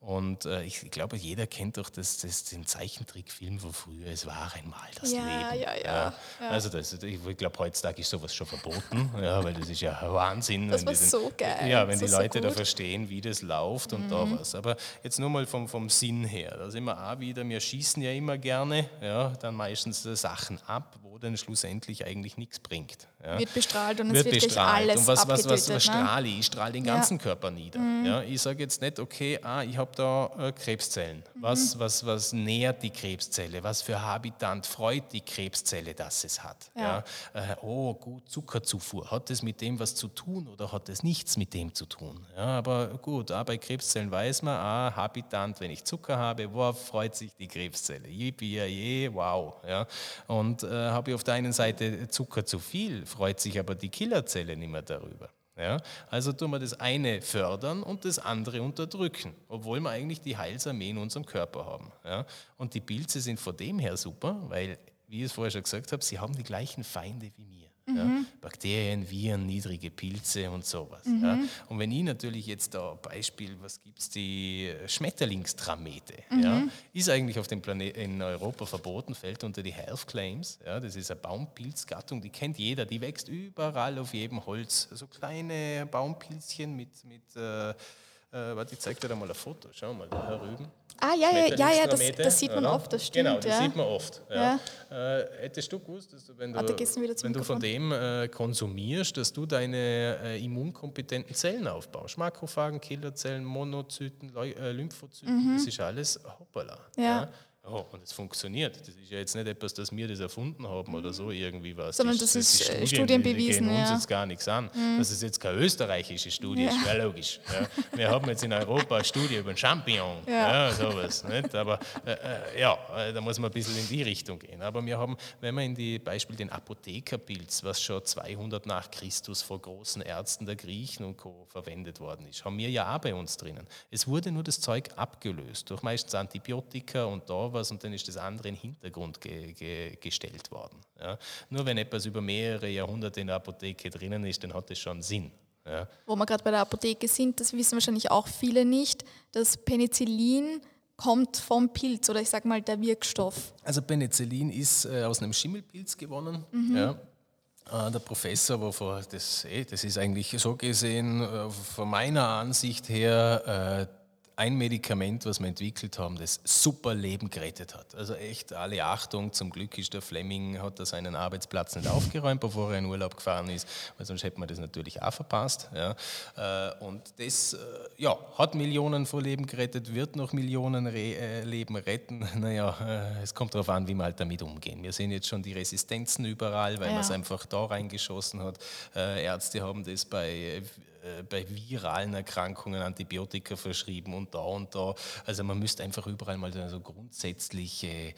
Und äh, ich glaube, jeder kennt doch das, das, den Zeichentrickfilm von früher, es war einmal das ja, Leben. Ja, ja, ja. Also das, ich glaube, heutzutage ist sowas schon verboten, ja, weil das ist ja Wahnsinn. Das war diesen, so geil. Ja, wenn die Leute so da verstehen, wie das läuft und mhm. da was. Aber jetzt nur mal vom, vom Sinn her, da sind wir auch wieder, wir schießen ja immer gerne, ja, dann meistens Sachen ab, wo dann schlussendlich eigentlich nichts bringt. Ja. Wird bestrahlt und wird es wird bestrahlt. alles Und was, was, was, was ne? strahle ich? Ich strahle den ganzen Körper nieder. Mhm. Ja, ich sage jetzt nicht, okay, ah, ich habe da äh, Krebszellen. Mhm. Was, was, was nährt die Krebszelle? Was für Habitant freut die Krebszelle, dass es hat? Ja. ja. Äh, oh, gut, Zuckerzufuhr. Hat das mit dem was zu tun oder hat das nichts mit dem zu tun? Ja, aber gut, auch bei Krebszellen weiß man, ah, Habitant, wenn ich Zucker habe, worauf freut sich die Krebszelle? Yippie, wow. Ja. Und äh, habe ich auf der einen Seite Zucker zu viel, freut sich aber die Killerzelle nicht mehr darüber. Ja? Also tun wir das eine fördern und das andere unterdrücken, obwohl wir eigentlich die Heilsarmee in unserem Körper haben. Ja? Und die Pilze sind von dem her super, weil, wie ich es vorher schon gesagt habe, sie haben die gleichen Feinde wie mir. Mhm. Ja, Bakterien, Viren, niedrige Pilze und sowas. Mhm. Ja. Und wenn ich natürlich jetzt da Beispiel, was gibt es, die Schmetterlingstramete, mhm. ja, ist eigentlich auf dem Planeten in Europa verboten, fällt unter die Health Claims. Ja, das ist eine Baumpilzgattung, die kennt jeder, die wächst überall auf jedem Holz. So kleine Baumpilzchen mit, mit äh, äh, warte, ich zeige dir da mal ein Foto, schau mal, da herüben. Ah, ja, ja, ja, ja das, das, sieht man oft, das stimmt. Genau, das ja. sieht man oft. Ja. Äh, hättest du gewusst, dass du, wenn du, ah, wenn du von dem äh, konsumierst, dass du deine äh, immunkompetenten Zellen aufbaust? Makrophagen, Killerzellen, Monozyten, äh, Lymphozyten, mhm. das ist alles hoppala. Ja. Oh, und es funktioniert. Das ist ja jetzt nicht etwas, dass wir das erfunden haben oder so irgendwie was. Sondern das, das ist, ist Studien, studienbewiesen. Die gehen uns ja. jetzt gar nichts an. Mhm. Das ist jetzt keine österreichische Studie, ja. ist ja logisch. Ja. Wir haben jetzt in Europa eine Studie über einen Champignon, ja. sowas. Nicht? Aber äh, äh, ja, äh, da muss man ein bisschen in die Richtung gehen. Aber wir haben, wenn man in die Beispiel den Apothekerpilz, was schon 200 nach Christus vor großen Ärzten der Griechen und Co. verwendet worden ist, haben wir ja auch bei uns drinnen. Es wurde nur das Zeug abgelöst durch meistens Antibiotika und da was und dann ist das andere in den Hintergrund ge ge gestellt worden. Ja. Nur wenn etwas über mehrere Jahrhunderte in der Apotheke drinnen ist, dann hat das schon Sinn. Ja. Wo wir gerade bei der Apotheke sind, das wissen wahrscheinlich auch viele nicht, dass Penicillin kommt vom Pilz oder ich sage mal der Wirkstoff. Also Penicillin ist äh, aus einem Schimmelpilz gewonnen. Mhm. Ja. Äh, der Professor, wovor das, eh, das ist eigentlich so gesehen, äh, von meiner Ansicht her, äh, ein Medikament, was wir entwickelt haben, das super Leben gerettet hat. Also echt alle Achtung, zum Glück ist der Fleming, hat er seinen Arbeitsplatz nicht aufgeräumt, bevor er in Urlaub gefahren ist, weil sonst hätte man das natürlich auch verpasst. Ja. Äh, und das äh, ja, hat Millionen von Leben gerettet, wird noch Millionen Re äh, Leben retten. Naja, es kommt darauf an, wie wir halt damit umgehen. Wir sehen jetzt schon die Resistenzen überall, weil ja. man es einfach da reingeschossen hat. Ärzte haben das bei äh, bei viralen Erkrankungen Antibiotika verschrieben und da und da. Also man müsste einfach überall mal so grundsätzliche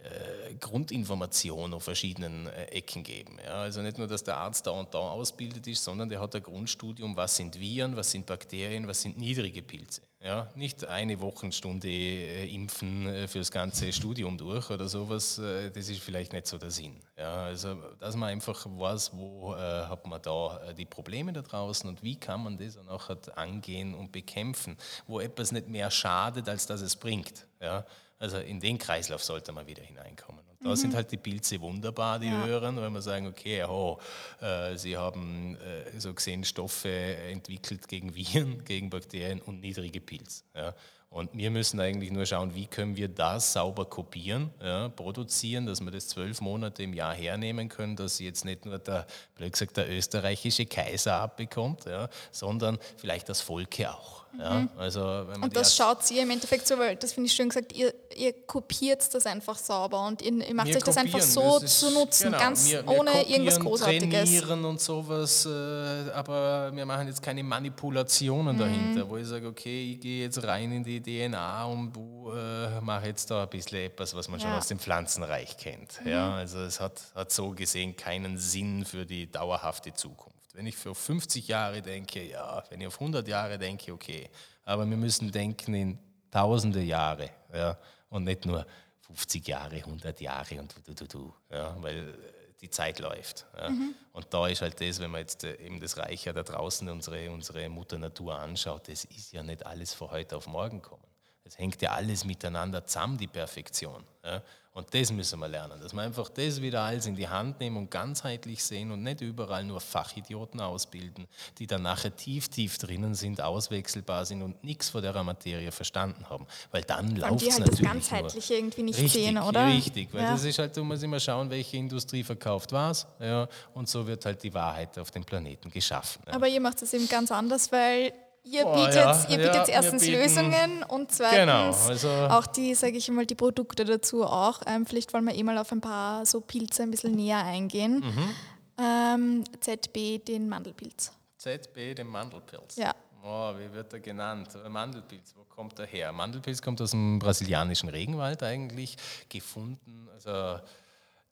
äh, Grundinformation auf verschiedenen äh, Ecken geben. Ja, also nicht nur, dass der Arzt da und da ausbildet ist, sondern der hat ein Grundstudium, was sind Viren, was sind Bakterien, was sind niedrige Pilze. Ja, nicht eine Wochenstunde äh, impfen äh, für das ganze Studium durch oder sowas, äh, das ist vielleicht nicht so der Sinn. Ja, also, dass man einfach weiß, wo hat man da die Probleme da draußen und wie kann man das dann auch angehen und bekämpfen, wo etwas nicht mehr schadet, als dass es bringt. Ja, also in den Kreislauf sollte man wieder hineinkommen. Da mhm. sind halt die Pilze wunderbar, die ja. hören, weil man sagen, okay, oh, äh, sie haben äh, so gesehen Stoffe entwickelt gegen Viren, gegen Bakterien und niedrige Pilz. Ja. Und wir müssen eigentlich nur schauen, wie können wir das sauber kopieren, ja, produzieren, dass wir das zwölf Monate im Jahr hernehmen können, dass jetzt nicht nur der, blöd gesagt, der österreichische Kaiser abbekommt, ja, sondern vielleicht das Volke auch. Ja, mhm. also und das schaut ihr im Endeffekt so, weil das finde ich schön gesagt, ihr, ihr kopiert das einfach sauber und ihr, ihr macht euch das einfach so das zu nutzen, genau, ganz wir, wir ohne irgendwas Großartiges. trainieren und sowas, äh, aber wir machen jetzt keine Manipulationen mhm. dahinter, wo ich sage, okay, ich gehe jetzt rein in die DNA und äh, mache jetzt da ein bisschen etwas, was man ja. schon aus dem Pflanzenreich kennt. Mhm. Ja, also es hat, hat so gesehen keinen Sinn für die dauerhafte Zukunft. Wenn ich für 50 Jahre denke, ja, wenn ich auf 100 Jahre denke, okay. Aber wir müssen denken in tausende Jahre ja, und nicht nur 50 Jahre, 100 Jahre und du, du, du, ja, weil die Zeit läuft. Ja. Mhm. Und da ist halt das, wenn man jetzt äh, eben das Reich ja da draußen unsere, unsere Mutter Natur anschaut, das ist ja nicht alles von heute auf morgen kommen. Es hängt ja alles miteinander zusammen, die Perfektion. Ja. Und das müssen wir lernen, dass wir einfach das wieder alles in die Hand nehmen und ganzheitlich sehen und nicht überall nur Fachidioten ausbilden, die dann nachher tief, tief drinnen sind, auswechselbar sind und nichts von der Materie verstanden haben. Weil dann läuft es halt natürlich das Ganzheitliche nur. irgendwie nicht richtig, sehen, oder? Richtig, weil ja. das ist halt, du musst immer schauen, welche Industrie verkauft was. Ja, und so wird halt die Wahrheit auf dem Planeten geschaffen. Ja. Aber ihr macht es eben ganz anders, weil Ihr bietet, oh, ja, ihr bietet ja, erstens bieten, Lösungen und zweitens genau, also auch die, sage ich mal, die Produkte dazu auch. Ähm, vielleicht wollen wir eh mal auf ein paar so Pilze ein bisschen näher eingehen. Mhm. Ähm, ZB, den Mandelpilz. ZB, den Mandelpilz? Ja. Oh, wie wird er genannt? Mandelpilz, wo kommt er her? Mandelpilz kommt aus dem brasilianischen Regenwald eigentlich, gefunden. Also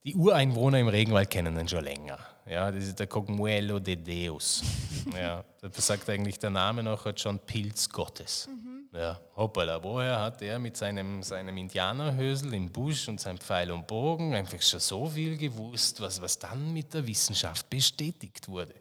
die Ureinwohner im Regenwald kennen ihn schon länger. Ja, das ist der Cogmuelo de Deus. Ja, das sagt eigentlich der Name noch, hat schon Pilz Gottes. Mhm. Ja, hoppala, woher hat er mit seinem, seinem Indianerhösel im Busch und seinem Pfeil und Bogen einfach schon so viel gewusst, was, was dann mit der Wissenschaft bestätigt wurde?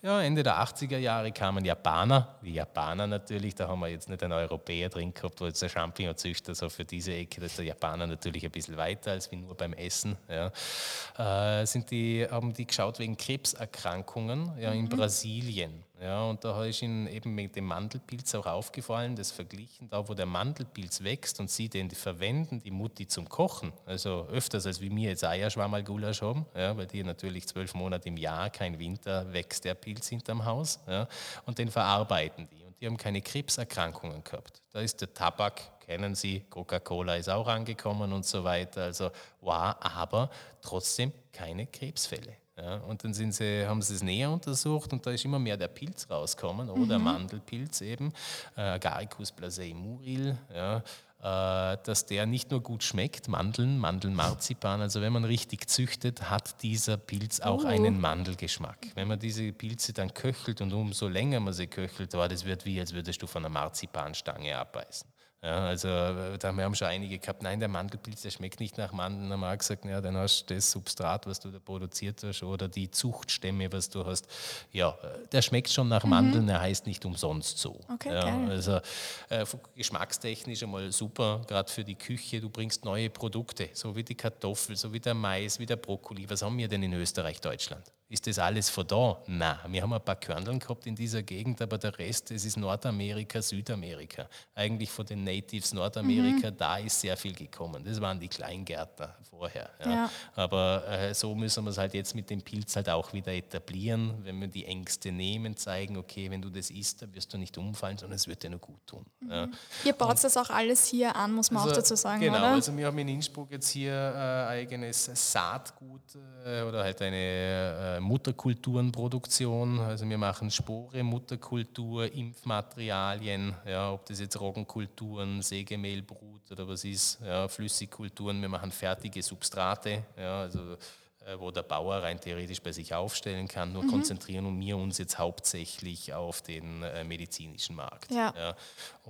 Ja, Ende der 80er Jahre kamen Japaner, die Japaner natürlich, da haben wir jetzt nicht einen Europäer drin gehabt, wo jetzt der Champignonzüchter so für diese Ecke, das ist der Japaner natürlich ein bisschen weiter als wie nur beim Essen. Ja, äh, sind die, haben die geschaut wegen Krebserkrankungen ja, in mhm. Brasilien. Ja, und da ist ihnen eben mit dem Mandelpilz auch aufgefallen, das verglichen, da wo der Mandelpilz wächst und sie den verwenden, die Mutti zum Kochen, also öfters als wie wir jetzt Eierschwammerl-Gulasch haben, ja, weil die natürlich zwölf Monate im Jahr, kein Winter, wächst der Pilz hinterm Haus ja, und den verarbeiten die. Und die haben keine Krebserkrankungen gehabt. Da ist der Tabak, kennen Sie, Coca-Cola ist auch angekommen und so weiter, also war aber trotzdem keine Krebsfälle. Ja, und dann sind sie, haben sie es näher untersucht und da ist immer mehr der Pilz rausgekommen, oder mhm. Mandelpilz eben, äh, Agaricus blasei muril, ja, äh, dass der nicht nur gut schmeckt, Mandeln, Mandelmarzipan, also wenn man richtig züchtet, hat dieser Pilz auch oh. einen Mandelgeschmack. Wenn man diese Pilze dann köchelt und umso länger man sie köchelt, oh, das wird wie, als würdest du von einer Marzipanstange abbeißen. Ja, also da haben schon einige gehabt, nein, der Mandelpilz, der schmeckt nicht nach Mandeln. Dann haben wir gesagt, ja, dann hast du das Substrat, was du da produziert hast, oder die Zuchtstämme, was du hast. Ja, der schmeckt schon nach mhm. Mandeln, er heißt nicht umsonst so. Okay, ja, also äh, geschmackstechnisch einmal super, gerade für die Küche. Du bringst neue Produkte, so wie die Kartoffel, so wie der Mais, wie der Brokkoli. Was haben wir denn in Österreich, Deutschland? Ist das alles von da? Nein, wir haben ein paar Körneln gehabt in dieser Gegend, aber der Rest, das ist Nordamerika, Südamerika. Eigentlich von den Natives Nordamerika, mhm. da ist sehr viel gekommen. Das waren die Kleingärtner vorher. Ja. Ja. Aber äh, so müssen wir es halt jetzt mit dem Pilz halt auch wieder etablieren, wenn wir die Ängste nehmen, zeigen, okay, wenn du das isst, dann wirst du nicht umfallen, sondern es wird dir nur gut tun. Mhm. Ja. Ihr baut Und, das auch alles hier an, muss man also, auch dazu sagen, Genau, oder? also wir haben in Innsbruck jetzt hier äh, eigenes Saatgut äh, oder halt eine äh, Mutterkulturenproduktion. Also wir machen Spore, Mutterkultur, Impfmaterialien, ja, ob das jetzt Roggenkulturen, Sägemehlbrut oder was ist, ja, Flüssigkulturen. Wir machen fertige Substrate, ja, also äh, wo der Bauer rein theoretisch bei sich aufstellen kann. Nur mhm. konzentrieren wir uns jetzt hauptsächlich auf den äh, medizinischen Markt. Ja. ja.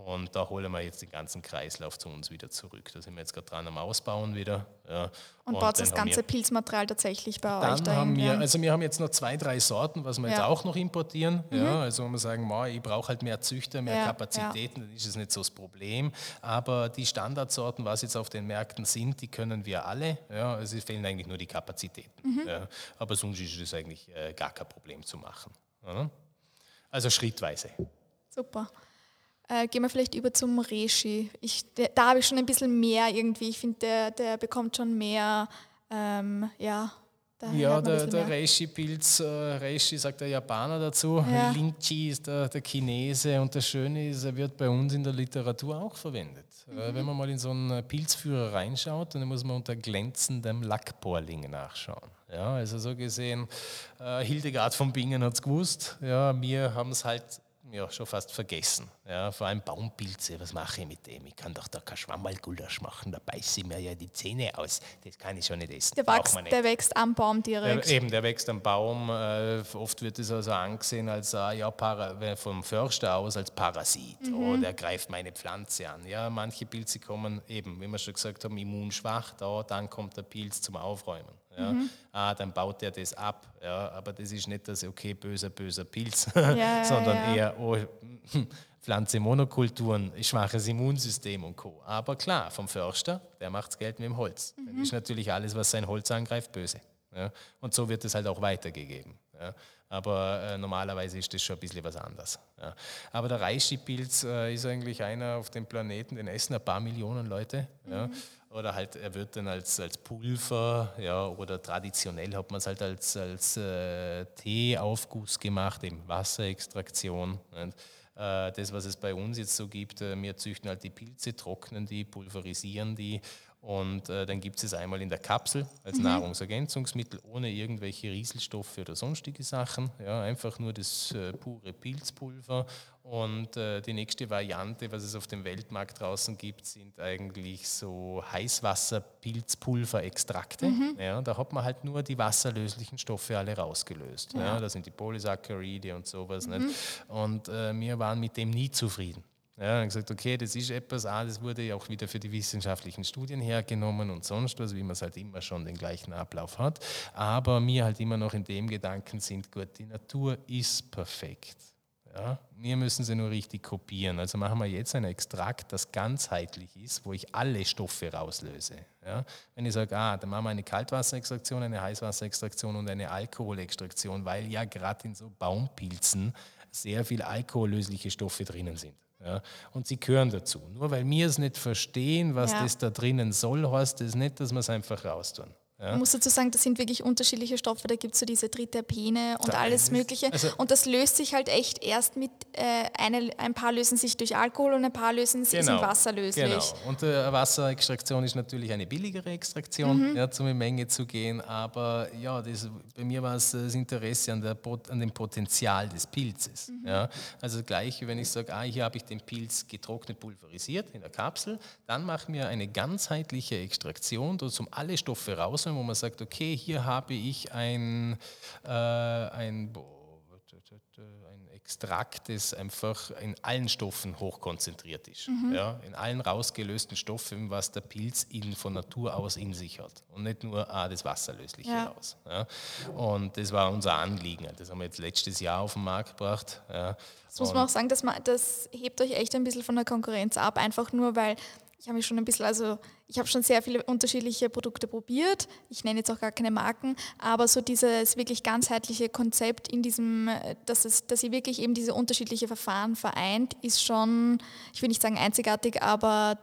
Und da holen wir jetzt den ganzen Kreislauf zu uns wieder zurück. Da sind wir jetzt gerade dran am Ausbauen wieder. Ja. Und, und baut das ganze wir, Pilzmaterial tatsächlich bei dann euch dahin? Haben wir, also wir haben jetzt noch zwei, drei Sorten, was wir ja. jetzt auch noch importieren. Mhm. Ja, also wenn wir sagen, ich brauche halt mehr Züchter, mehr Kapazitäten, dann ist es nicht so das Problem. Aber die Standardsorten, was jetzt auf den Märkten sind, die können wir alle. Ja, also es fehlen eigentlich nur die Kapazitäten. Mhm. Ja, aber sonst ist es eigentlich äh, gar kein Problem zu machen. Ja. Also schrittweise. Super. Äh, gehen wir vielleicht über zum Reshi. Ich, der, da habe ich schon ein bisschen mehr irgendwie. Ich finde, der, der bekommt schon mehr, ähm, ja, ja, der, der Reishi-Pilz, äh, Reishi sagt der Japaner dazu, ja. Lingchi ist der, der Chinese und das Schöne ist, er wird bei uns in der Literatur auch verwendet. Äh, mhm. Wenn man mal in so einen Pilzführer reinschaut, dann muss man unter glänzendem Lackporling nachschauen. Ja, also so gesehen, äh, Hildegard von Bingen hat es gewusst, ja, wir haben es halt ja, schon fast vergessen. Ja, vor allem Baumpilze, was mache ich mit dem? Ich kann doch da kein Schwammerlgulasch machen, da beiße ich mir ja die Zähne aus. Das kann ich schon nicht essen. Der, wächst, der wächst am Baum direkt. Der, eben, der wächst am Baum. Äh, oft wird es also angesehen als äh, ja, para, vom Förster aus als Parasit. Mhm. Oh, der greift meine Pflanze an. Ja, manche Pilze kommen eben, wie wir schon gesagt haben, immunschwach. Da, dann kommt der Pilz zum Aufräumen. Ja. Mhm. Ah, dann baut er das ab. Ja. Aber das ist nicht das, okay, böser, böser Pilz, ja, sondern eher, oh, Pflanze Monokulturen, schwaches Immunsystem und Co. Aber klar, vom Förster, der macht Geld mit dem Holz. Mhm. Dann ist natürlich alles, was sein Holz angreift, böse. Ja. Und so wird es halt auch weitergegeben. Ja. Aber äh, normalerweise ist das schon ein bisschen was anderes. Ja. Aber der Reishi-Pilz äh, ist eigentlich einer auf dem Planeten, den essen ein paar Millionen Leute. Mhm. Oder halt, er wird dann als, als Pulver, ja, oder traditionell hat man es halt als, als äh, Teeaufguss gemacht, eben Wasserextraktion. Und, äh, das, was es bei uns jetzt so gibt, äh, wir züchten halt die Pilze, trocknen die, pulverisieren die und äh, dann gibt es es einmal in der Kapsel als mhm. Nahrungsergänzungsmittel ohne irgendwelche Rieselstoffe oder sonstige Sachen. Ja, einfach nur das pure Pilzpulver. Und äh, die nächste Variante, was es auf dem Weltmarkt draußen gibt, sind eigentlich so Heißwasserpilzpulverextrakte. Mhm. Ja, da hat man halt nur die wasserlöslichen Stoffe alle rausgelöst. Ja. ja da sind die Polysaccharide und sowas. Mhm. Nicht? Und äh, wir waren mit dem nie zufrieden. Ja, und gesagt, okay, das ist etwas, ah, das wurde ja auch wieder für die wissenschaftlichen Studien hergenommen und sonst was, wie man es halt immer schon den gleichen Ablauf hat. Aber mir halt immer noch in dem Gedanken sind, gut, die Natur ist perfekt. Ja, wir müssen sie nur richtig kopieren. Also machen wir jetzt ein Extrakt, das ganzheitlich ist, wo ich alle Stoffe rauslöse. Ja, wenn ich sage, ah, dann machen wir eine Kaltwasserextraktion, eine Heißwasserextraktion und eine Alkoholextraktion, weil ja gerade in so Baumpilzen sehr viel alkohollösliche Stoffe drinnen sind. Ja, und sie gehören dazu. Nur weil wir es nicht verstehen, was ja. das da drinnen soll, heißt das nicht, dass wir es einfach raustun. Ja. Man muss dazu sagen, das sind wirklich unterschiedliche Stoffe. Da gibt es so diese Triterpene und da alles Mögliche. Also und das löst sich halt echt erst mit, äh, eine, ein paar lösen sich durch Alkohol und ein paar lösen sich genau, in Wasser löslich. Genau. Und äh, Wasserextraktion ist natürlich eine billigere Extraktion, mhm. ja, um in Menge zu gehen. Aber ja, das, bei mir war es das Interesse an, der, an dem Potenzial des Pilzes. Mhm. Ja. Also gleich, wenn ich sage, ah, hier habe ich den Pilz getrocknet pulverisiert in der Kapsel, dann machen wir eine ganzheitliche Extraktion, um alle Stoffe raus Maßnahmen, wo man sagt, okay, hier habe ich ein, äh, ein, ein Extrakt, das einfach in allen Stoffen hochkonzentriert ist. Mhm. Ja, in allen rausgelösten Stoffen, was der Pilz in, von Natur aus in sich hat. Und nicht nur ah, das Wasserlösliche ja. raus. Ja. Und das war unser Anliegen. Das haben wir jetzt letztes Jahr auf den Markt gebracht. Ja. Das muss man auch sagen, das, das hebt euch echt ein bisschen von der Konkurrenz ab, einfach nur weil ich habe mich schon ein bisschen, also ich habe schon sehr viele unterschiedliche Produkte probiert. Ich nenne jetzt auch gar keine Marken, aber so dieses wirklich ganzheitliche Konzept in diesem, dass, es, dass sie wirklich eben diese unterschiedlichen Verfahren vereint, ist schon, ich will nicht sagen einzigartig, aber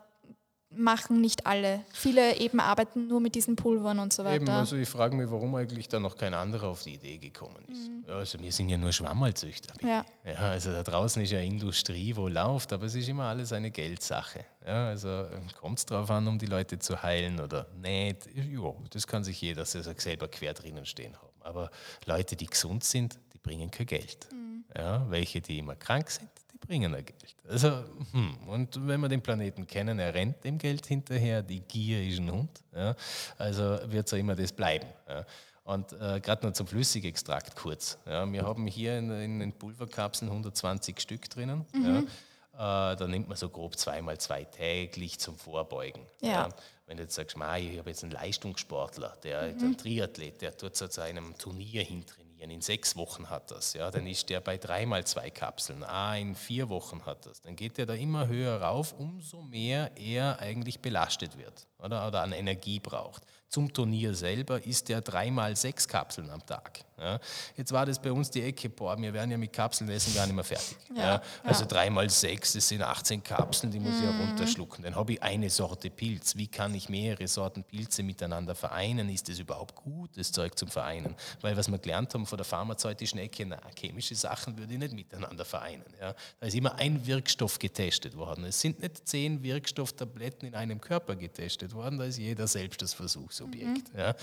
machen nicht alle. Viele eben arbeiten nur mit diesen Pulvern und so weiter. Eben, also ich frage mich, warum eigentlich da noch kein anderer auf die Idee gekommen ist. Mhm. Ja, also wir sind ja nur Schwammalzüchter. Ja. ja. also da draußen ist ja Industrie, wo läuft, aber es ist immer alles eine Geldsache. Ja, also ähm, kommt es darauf an, um die Leute zu heilen oder nicht? Ja, das kann sich jeder selber quer drinnen stehen haben. Aber Leute, die gesund sind, die bringen kein Geld. Mhm. Ja, welche, die immer krank sind, bringen er Geld. Also, hm. Und wenn wir den Planeten kennen, er rennt dem Geld hinterher, die Gier ist ein Hund. Ja. Also wird es ja immer das bleiben. Ja. Und äh, gerade noch zum Flüssigextrakt kurz. Ja, wir haben hier in, in den Pulverkapseln 120 Stück drinnen. Mhm. Ja. Äh, da nimmt man so grob zweimal zwei täglich zum Vorbeugen. Ja. ja. Wenn du jetzt sagst, ich habe jetzt einen Leistungssportler, der mhm. ein Triathlet, der tut so zu einem Turnier hintrainieren, in sechs Wochen hat das, ja, dann ist der bei dreimal zwei Kapseln, ah, in vier Wochen hat das. Dann geht der da immer höher rauf, umso mehr er eigentlich belastet wird oder, oder an Energie braucht zum Turnier selber isst er dreimal sechs Kapseln am Tag. Ja. Jetzt war das bei uns die Ecke, boah, wir werden ja mit Kapseln essen gar nicht mehr fertig. Ja. Ja. Also dreimal sechs, das sind 18 Kapseln, die muss mhm. ich ja runterschlucken. Dann habe ich eine Sorte Pilz. Wie kann ich mehrere Sorten Pilze miteinander vereinen? Ist das überhaupt gut, das Zeug zum Vereinen? Weil was wir gelernt haben von der pharmazeutischen Ecke, na, chemische Sachen würde ich nicht miteinander vereinen. Ja. Da ist immer ein Wirkstoff getestet worden. Es sind nicht zehn Wirkstofftabletten in einem Körper getestet worden, da ist jeder selbst das Versuch. So Subjekt. Mhm. Ja.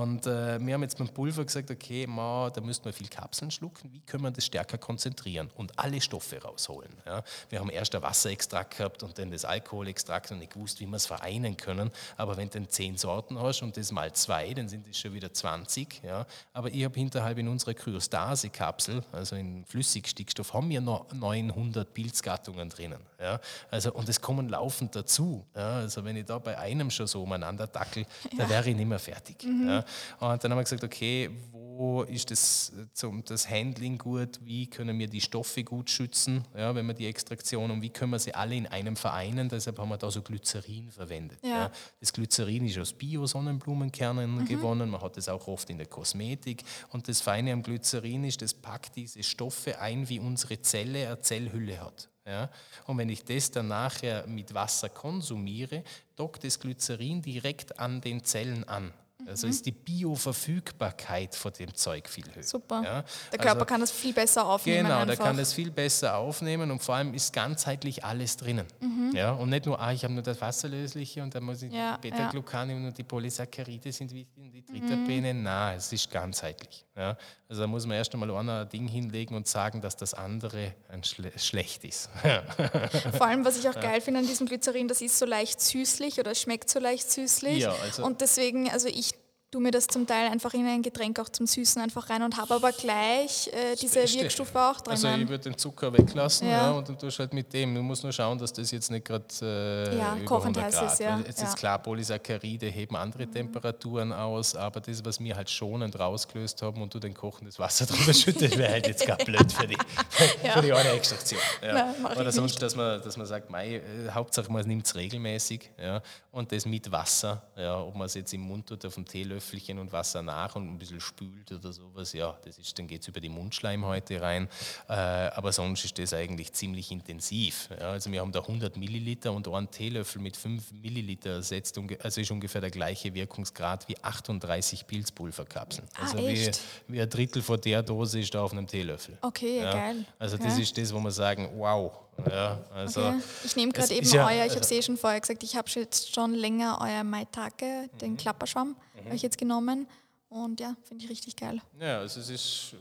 Und äh, wir haben jetzt beim Pulver gesagt, okay, ma, da müsste man viel Kapseln schlucken, wie können wir das stärker konzentrieren und alle Stoffe rausholen. Ja. Wir haben erst ein Wasserextrakt gehabt und dann das Alkoholextrakt und nicht gewusst, wie wir es vereinen können. Aber wenn du dann zehn Sorten hast und das mal zwei, dann sind es schon wieder 20. Ja. Aber ich habe hinterhalb in unserer Kryostase-Kapsel, also in Flüssigstickstoff, haben wir noch 900 Pilzgattungen drinnen. Ja. Also, und es kommen laufend dazu. Ja. Also wenn ich da bei einem schon so umeinander dackel, ja. da wäre ich nicht mehr fertig. Mhm. Ja. Und dann haben wir gesagt, okay, wo ist das, zum, das Handling gut, wie können wir die Stoffe gut schützen, ja, wenn wir die Extraktion und wie können wir sie alle in einem vereinen. Deshalb haben wir da so Glycerin verwendet. Ja. ja. Das Glycerin ist aus Bio-Sonnenblumenkernen mhm. gewonnen, man hat das auch oft in der Kosmetik. Und das Feine am Glycerin ist, das packt diese Stoffe ein, wie unsere Zelle eine Zellhülle hat. Ja? Und wenn ich das dann nachher mit Wasser konsumiere, dockt das Glycerin direkt an den Zellen an. Also ist die Bioverfügbarkeit von dem Zeug viel höher. Super. Ja? Der Körper also, kann das viel besser aufnehmen. Genau, einfach. der kann das viel besser aufnehmen und vor allem ist ganzheitlich alles drinnen. Mhm. Ja? Und nicht nur, ah, ich habe nur das Wasserlösliche und dann muss ich ja, Beta-Glucan ja. und die Polysaccharide sind wichtig und die Triterpene. Mhm. Nein, es ist ganzheitlich. Ja? Also da muss man erst einmal ein Ding hinlegen und sagen, dass das andere ein Schle schlecht ist. Vor allem, was ich auch geil finde an diesem Glycerin, das ist so leicht süßlich oder schmeckt so leicht süßlich. Ja, also und deswegen, also ich tue mir das zum Teil einfach in ein Getränk auch zum Süßen einfach rein und habe aber gleich äh, diese Wirkstoffe auch drin. Also ich würde den Zucker weglassen ja. ja. und dann tust du halt mit dem. Du musst nur schauen, dass das jetzt nicht gerade äh, ja, kochend heiß ist. Ja. Jetzt ja. ist klar, Polysaccharide heben andere mhm. Temperaturen aus, aber das, was wir halt schonend rausgelöst haben und du den kochendes Wasser drüber schüttest, wäre halt jetzt gar blöd für die, für die eine Extraktion. Nein, Oder sonst, dass man, dass man sagt, mei, äh, Hauptsache man nimmt es regelmäßig ja, und das mit Wasser, ja, ob man es jetzt im Mund tut, auf dem Teelöffel Löffelchen und Wasser nach und ein bisschen spült oder sowas, ja, das ist, dann geht es über die Mundschleimhäute rein. Äh, aber sonst ist das eigentlich ziemlich intensiv. Ja, also wir haben da 100 Milliliter und ein Teelöffel mit 5 Milliliter ersetzt, also ist ungefähr der gleiche Wirkungsgrad wie 38 Pilzpulverkapseln. Ah, also wie, wie, ein Drittel von der Dose ist da auf einem Teelöffel. Okay, ja, geil. Also das ist das, wo wir sagen, wow, ja, also okay. Ich nehme gerade eben ja, euer, ich also habe es eh schon vorher gesagt, ich habe jetzt schon länger euer Maitake, den mhm. Klapperschwamm, mhm. habe ich jetzt genommen. Und ja, finde ich richtig geil. Ja, also es ist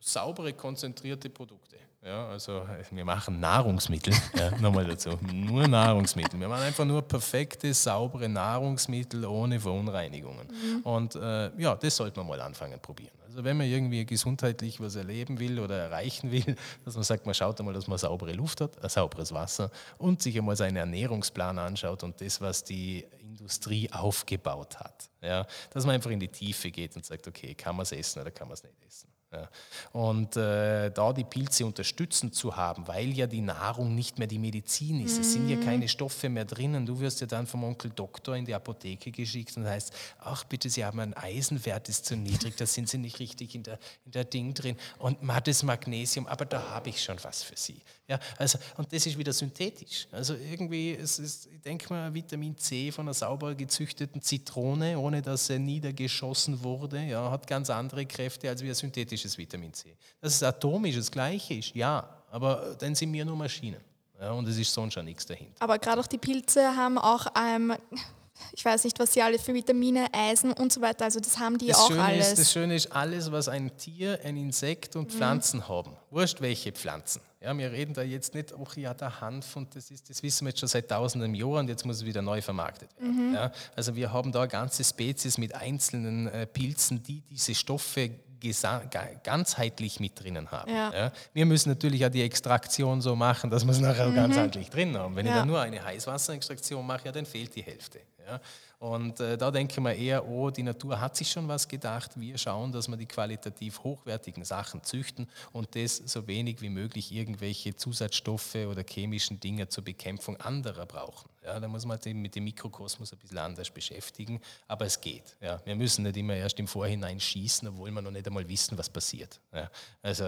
saubere, konzentrierte Produkte. Ja, also wir machen Nahrungsmittel, ja, nochmal dazu, nur Nahrungsmittel. Wir machen einfach nur perfekte, saubere Nahrungsmittel ohne Verunreinigungen. Mhm. Und äh, ja, das sollte man mal anfangen probieren. Also wenn man irgendwie gesundheitlich was erleben will oder erreichen will, dass man sagt, man schaut einmal, dass man saubere Luft hat, ein sauberes Wasser und sich einmal seinen Ernährungsplan anschaut und das, was die Industrie aufgebaut hat. Ja, dass man einfach in die Tiefe geht und sagt, okay, kann man es essen oder kann man es nicht essen. Ja. Und äh, da die Pilze unterstützend zu haben, weil ja die Nahrung nicht mehr die Medizin ist. Mm. Es sind ja mhm. keine Stoffe mehr drinnen. Du wirst ja dann vom Onkel Doktor in die Apotheke geschickt und heißt, ach bitte, Sie haben einen Eisenwert, ist zu niedrig, da sind Sie nicht richtig in der, in der Ding drin. Und mattes Magnesium, aber da habe ich schon was für Sie. Ja, also, und das ist wieder synthetisch. Also irgendwie, es ist, ich denke mal, Vitamin C von einer sauber gezüchteten Zitrone, ohne dass er niedergeschossen wurde, ja, hat ganz andere Kräfte als wie ein synthetisches Vitamin C. Dass es atomisch das gleiche ist, ja, aber dann sind wir nur Maschinen. Ja, und es ist sonst schon nichts dahinter. Aber gerade auch die Pilze haben auch ähm, ich weiß nicht, was sie alle für Vitamine, Eisen und so weiter, also das haben die das auch Schöne alles. Ist, das Schöne ist, alles, was ein Tier, ein Insekt und Pflanzen mhm. haben, wurscht welche Pflanzen. Ja, wir reden da jetzt nicht, ach ja, der Hanf und das ist, das wissen wir jetzt schon seit tausenden Jahren und jetzt muss es wieder neu vermarktet werden. Mhm. Ja, also wir haben da ganze Spezies mit einzelnen äh, Pilzen, die diese Stoffe ganzheitlich mit drinnen haben. Ja. Ja. Wir müssen natürlich auch die Extraktion so machen, dass wir es nachher mhm. ganzheitlich drin haben. Wenn ja. ich dann nur eine Heißwasserextraktion mache, ja, dann fehlt die Hälfte. Und äh, da denke ich mir eher, oh, die Natur hat sich schon was gedacht. Wir schauen, dass wir die qualitativ hochwertigen Sachen züchten und das so wenig wie möglich irgendwelche Zusatzstoffe oder chemischen Dinge zur Bekämpfung anderer brauchen. Ja, da muss man sich mit dem Mikrokosmos ein bisschen anders beschäftigen, aber es geht. Ja. Wir müssen nicht immer erst im Vorhinein schießen, obwohl wir noch nicht einmal wissen, was passiert. Ja. Also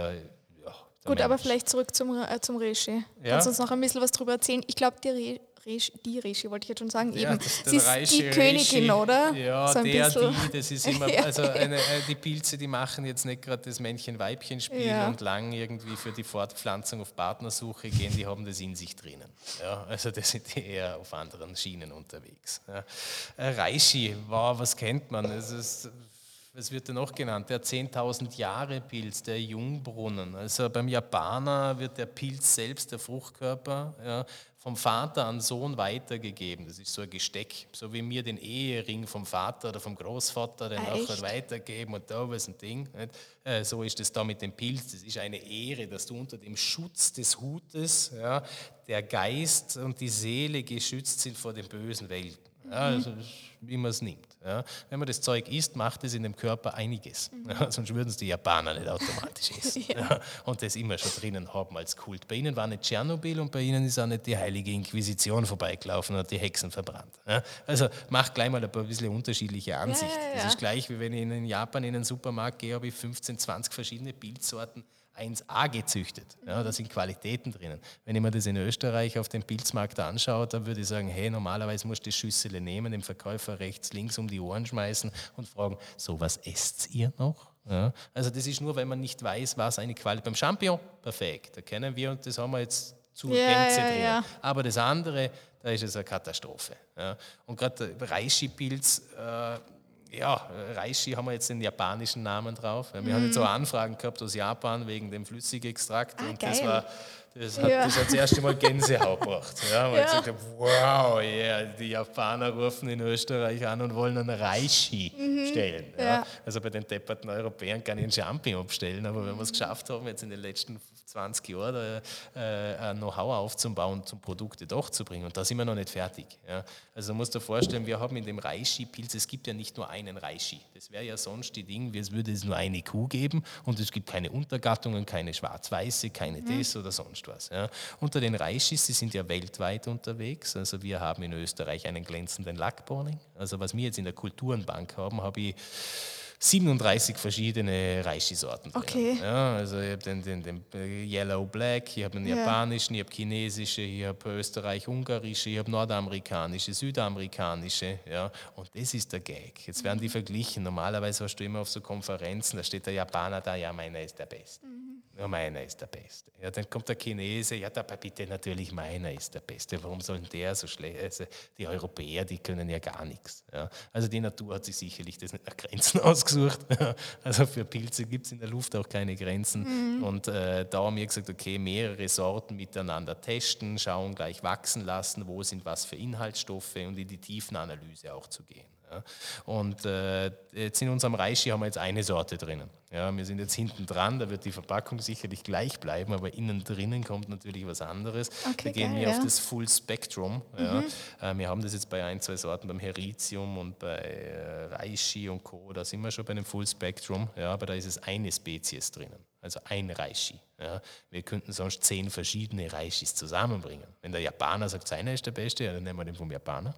Gut, aber vielleicht zurück zum, äh, zum Resche. Ja. Kannst du uns noch ein bisschen was darüber erzählen? Ich glaube, die, Re die Resche wollte ich jetzt schon sagen. Ja, Eben, sie ist Reiche, die Königin, oder? Ja, so der, bisschen. die, das ist immer, also eine, äh, die Pilze, die machen jetzt nicht gerade das Männchen-Weibchen-Spiel ja. und lang irgendwie für die Fortpflanzung auf Partnersuche gehen, die haben das in sich drinnen. Ja, also das sind die eher auf anderen Schienen unterwegs. Ja. Äh, Reishi, wow, was kennt man? Es ist was wird denn noch genannt? Der 10.000 Jahre Pilz, der Jungbrunnen. Also beim Japaner wird der Pilz selbst, der Fruchtkörper, ja, vom Vater an Sohn weitergegeben. Das ist so ein Gesteck, so wie wir den Ehering vom Vater oder vom Großvater dann auch weitergeben und da was ein Ding. Äh, so ist es da mit dem Pilz. Das ist eine Ehre, dass du unter dem Schutz des Hutes ja, der Geist und die Seele geschützt sind vor den bösen Welten. Ja, also, wie man es nimmt. Ja. Wenn man das Zeug isst, macht es in dem Körper einiges. Mhm. Ja, sonst würden es die Japaner nicht automatisch essen. ja. Und das immer schon drinnen haben als Kult. Bei ihnen war nicht Tschernobyl und bei ihnen ist auch nicht die heilige Inquisition vorbeigelaufen und hat die Hexen verbrannt. Also macht gleich mal ein bisschen unterschiedliche Ansicht. Das ist gleich, wie wenn ich in Japan in einen Supermarkt gehe, habe ich 15, 20 verschiedene Bildsorten 1a gezüchtet. Ja, da sind Qualitäten drinnen. Wenn ich mir das in Österreich auf dem Pilzmarkt anschaue, dann würde ich sagen, hey, normalerweise musst du die Schüssel nehmen, dem Verkäufer rechts, links um die Ohren schmeißen und fragen, so was esst ihr noch? Ja, also das ist nur, wenn man nicht weiß, was eine Qualität... Beim Champignon, perfekt, da kennen wir und das haben wir jetzt zu ja, Gänze ja, drin. Ja. Aber das andere, da ist es eine Katastrophe. Und gerade der Reishi-Pilz... Äh, ja, Reishi haben wir jetzt den japanischen Namen drauf. Wir mm. haben jetzt so Anfragen gehabt aus Japan wegen dem Flüssigextrakt ah, und geil. das war das hat, ja. das hat das erste Mal Gänsehaut gebracht. Ja, weil ja. ich habe, wow, yeah, die Japaner rufen in Österreich an und wollen einen Reishi mhm. stellen. Ja. ja. Also bei den depperten Europäern kann ich einen Champignon abstellen, aber wenn wir es geschafft haben, jetzt in den letzten 20 Jahren äh, ein Know-how aufzubauen, zum Produkte doch zu bringen. Und da sind wir noch nicht fertig. Ja. Also du musst dir vorstellen, wir haben in dem Reishi-Pilz, es gibt ja nicht nur einen Reishi. Das wäre ja sonst die Ding, es würde es nur eine Kuh geben und es gibt keine Untergattungen, keine schwarz-weiße, keine mhm. das oder sonst was. Ja. Unter den Reishis, die sind ja weltweit unterwegs. Also wir haben in Österreich einen glänzenden Lackborning. Also was wir jetzt in der Kulturenbank haben, habe ich 37 verschiedene Reishi-Sorten. Okay. Ja, also ich habe den, den, den, Yellow Black, ich habe den ja. japanischen, ich habe chinesische, ich habe österreich-ungarische, ich habe nordamerikanische, südamerikanische. Ja, und das ist der Gag. Jetzt werden die verglichen. Normalerweise hast du immer auf so Konferenzen, da steht der Japaner da, ja, meiner ist der Beste. Mhm. Ja, meiner ist der Beste. Ja, dann kommt der Chinese, ja, da bitte natürlich meiner ist der Beste. Warum sollen der so schlecht? Also die Europäer, die können ja gar nichts. Ja. Also die Natur hat sich sicherlich das nicht nach Grenzen ausgesucht. Also für Pilze gibt es in der Luft auch keine Grenzen. Mhm. Und äh, da haben wir gesagt, okay, mehrere Sorten miteinander testen, schauen, gleich wachsen lassen, wo sind was für Inhaltsstoffe und in die Tiefenanalyse auch zu gehen. Ja. Und äh, jetzt in unserem Reishi haben wir jetzt eine Sorte drinnen. Ja, wir sind jetzt hinten dran, da wird die Verpackung sicherlich gleich bleiben, aber innen drinnen kommt natürlich was anderes. Okay, wir gehen hier ja. auf das Full Spectrum. Ja. Mhm. Äh, wir haben das jetzt bei ein, zwei Sorten, beim Heritium und bei äh, Reishi und Co. Da sind wir schon bei einem Full Spectrum, ja, aber da ist es eine Spezies drinnen, also ein Reishi. Ja. Wir könnten sonst zehn verschiedene Reishis zusammenbringen. Wenn der Japaner sagt, seiner ist der beste, ja, dann nehmen wir den vom Japaner.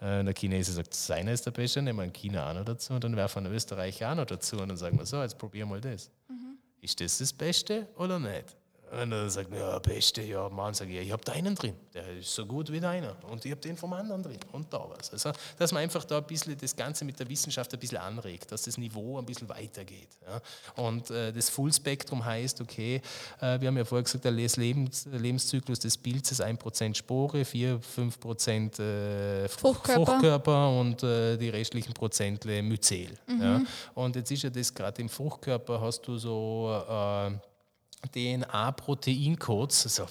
Äh, der Chinese sagt, seiner ist der Beste, nehmen wir einen China auch noch dazu und dann werfen wir einen Österreicher auch noch dazu und dann sagen wir so, jetzt probieren wir mal das. Mhm. Ist das das Beste oder nicht? Und er sagt, ja, beste, ja, Mann, sage ich, ja, ich habe deinen drin, der ist so gut wie deiner und ich habe den vom anderen drin und da was. Also, dass man einfach da ein bisschen das Ganze mit der Wissenschaft ein bisschen anregt, dass das Niveau ein bisschen weitergeht. Ja. Und äh, das Full-Spektrum heißt, okay, äh, wir haben ja vorher gesagt, der Lebens Lebenszyklus des Pilzes 1% Spore, 4, 5% äh, Fruchtkörper. Fruchtkörper. und äh, die restlichen Prozentle Myzel. Mhm. Ja. Und jetzt ist ja das gerade im Fruchtkörper, hast du so äh, DNA-Proteincodes, also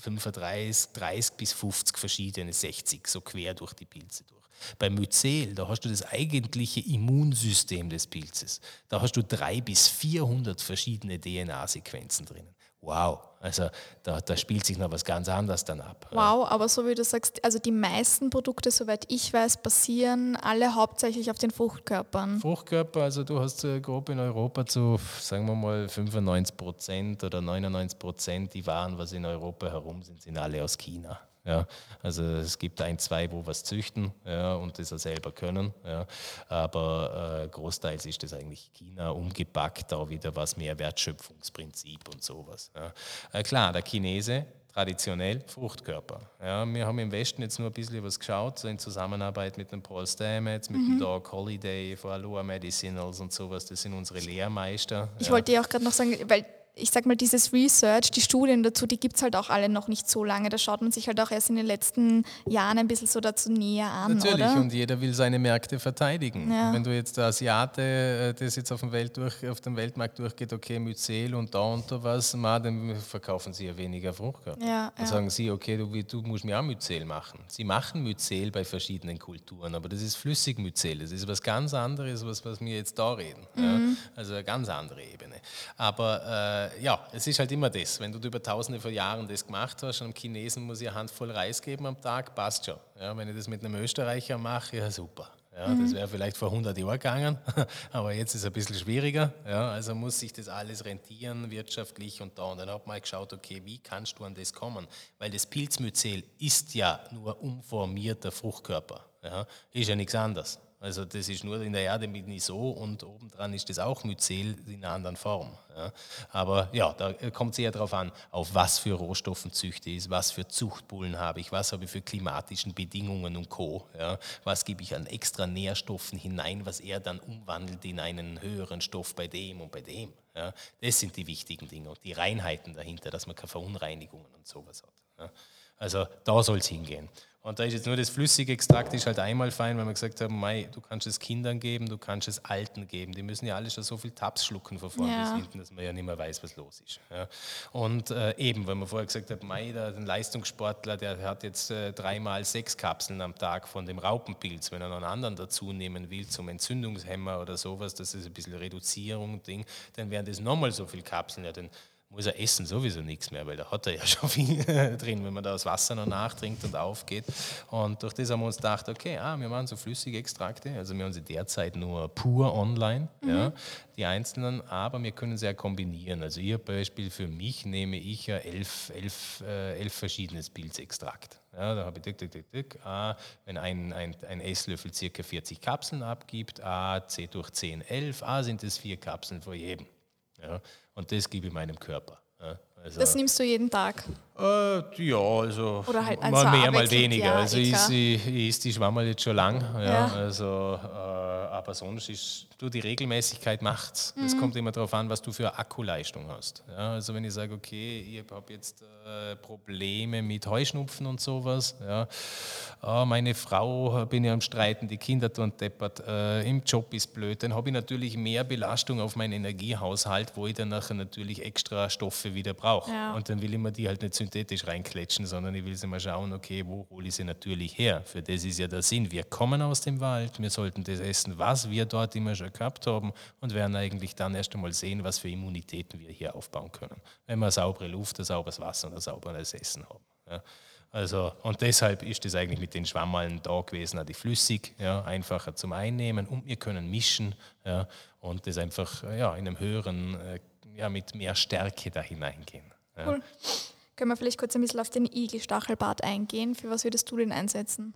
35, 30 bis 50 verschiedene, 60, so quer durch die Pilze durch. Beim Myzel, da hast du das eigentliche Immunsystem des Pilzes. Da hast du drei bis 400 verschiedene DNA-Sequenzen drinnen. Wow, also da, da, spielt sich noch was ganz anderes dann ab. Wow, aber so wie du sagst, also die meisten Produkte, soweit ich weiß, basieren alle hauptsächlich auf den Fruchtkörpern. Fruchtkörper, also du hast äh, grob in Europa zu, sagen wir mal, 95 Prozent oder 99 Prozent die Waren, was in Europa herum sind, sind alle aus China. Ja, also es gibt ein, zwei, wo was züchten ja, und das auch selber können. Ja, aber äh, großteils ist das eigentlich China umgepackt, da wieder was mehr Wertschöpfungsprinzip und sowas. Ja. Äh, klar, der Chinese traditionell Fruchtkörper. Ja, wir haben im Westen jetzt nur ein bisschen was geschaut, so in Zusammenarbeit mit dem Paul Stamets, mit mhm. dem Doc Holiday von Aloha Medicinals und sowas. Das sind unsere Lehrmeister. Ich ja. wollte dir auch gerade noch sagen, weil ich sag mal, dieses Research, die Studien dazu, die gibt es halt auch alle noch nicht so lange. Da schaut man sich halt auch erst in den letzten Jahren ein bisschen so dazu näher an. Natürlich, oder? und jeder will seine Märkte verteidigen. Ja. Wenn du jetzt der Asiate, äh, das jetzt auf dem, Welt durch, auf dem Weltmarkt durchgeht, okay, Myzel und da und da was, ma, dann verkaufen sie ja weniger Fruchtkörper. Ja, dann ja. sagen sie, okay, du, du musst mir auch Myzel machen. Sie machen Myzel bei verschiedenen Kulturen, aber das ist flüssig Myzel. Das ist was ganz anderes, was, was wir jetzt da reden. Mhm. Also eine ganz andere Ebene. Aber äh, äh, ja, es ist halt immer das. Wenn du über tausende von Jahren das gemacht hast, einem Chinesen muss ich eine Handvoll Reis geben am Tag, passt schon. Ja, wenn ich das mit einem Österreicher mache, ja super. Ja, mhm. Das wäre vielleicht vor 100 Jahren gegangen, aber jetzt ist es ein bisschen schwieriger. Ja, also muss sich das alles rentieren, wirtschaftlich und da. Und dann hat man geschaut, okay, wie kannst du an das kommen? Weil das Pilzmyzel ist ja nur umformierter Fruchtkörper. Ja, ist ja nichts anderes. Also das ist nur in der Erde mit so und obendran ist das auch Myzel in einer anderen Form. Ja. Aber ja, da kommt es eher darauf an, auf was für Rohstoffen züchte ich, was für Zuchtbullen habe ich, was habe ich für klimatischen Bedingungen und Co. Ja. Was gebe ich an extra Nährstoffen hinein, was er dann umwandelt in einen höheren Stoff bei dem und bei dem. Ja. Das sind die wichtigen Dinge und die Reinheiten dahinter, dass man keine Verunreinigungen und sowas hat. Also da soll es hingehen. Und da ist jetzt nur das flüssige Extrakt ist halt einmal fein, weil wir gesagt haben, Mai, du kannst es Kindern geben, du kannst es Alten geben. Die müssen ja alle schon so viel Tabs schlucken von vorne ja. bis hinten, dass man ja nicht mehr weiß, was los ist. Ja. Und äh, eben, weil man vorher gesagt hat, Mai, der, der Leistungssportler, der hat jetzt äh, dreimal sechs Kapseln am Tag von dem Raupenpilz. Wenn er noch einen anderen dazu nehmen will zum Entzündungshemmer oder sowas, das ist ein bisschen Reduzierung, Ding, dann wären das nochmal so viele Kapseln. Ja, dann muss er essen sowieso nichts mehr, weil da hat er ja schon viel drin, wenn man da das Wasser noch nachtrinkt und aufgeht. Und durch das haben wir uns gedacht, okay, ah, wir machen so flüssige Extrakte, also wir haben sie derzeit nur pur online, mhm. ja, die einzelnen, aber wir können sie ja kombinieren. Also hier Beispiel für mich nehme ich ja elf, elf, äh, elf verschiedenes Pilzextrakt. Ja, da habe ich dick, dick, dick, dick. A, wenn ein, ein, ein Esslöffel circa 40 Kapseln abgibt, A, C durch 10, 11, A sind es vier Kapseln vor jedem. Ja, und das gebe ich meinem Körper. Ja, also, das nimmst du jeden Tag? Äh, ja, also, Oder halt mal mehr, mal weniger. Ja, also ich, ich, ich esse die Schwammerl jetzt schon lang. Ja, ja. Also, äh, aber sonst ist du die Regelmäßigkeit macht's. Es mhm. kommt immer darauf an, was du für Akkuleistung hast. Ja, also wenn ich sage, okay, ich habe jetzt äh, Probleme mit Heuschnupfen und sowas, ja, oh, meine Frau bin ja am Streiten, die Kinder tun deppert, äh, im Job ist blöd, dann habe ich natürlich mehr Belastung auf meinen Energiehaushalt, wo ich dann nachher natürlich extra Stoffe wieder brauche. Und dann will ich mir die halt nicht synthetisch reinkletschen, sondern ich will sie mal schauen, okay, wo hole ich sie natürlich her? Für das ist ja der Sinn. Wir kommen aus dem Wald, wir sollten das essen, was wir dort immer schon gehabt haben und werden eigentlich dann erst einmal sehen, was für Immunitäten wir hier aufbauen können, wenn wir saubere Luft, ein sauberes Wasser und ein sauberes Essen haben. Ja. Also, und deshalb ist es eigentlich mit den Schwammallen da gewesen, die flüssig, ja, einfacher zum Einnehmen und wir können mischen ja, und das einfach ja, in einem höheren, äh, ja, mit mehr Stärke da hineingehen. Ja. Cool. Können wir vielleicht kurz ein bisschen auf den Igelstachelbart eingehen? Für was würdest du den einsetzen?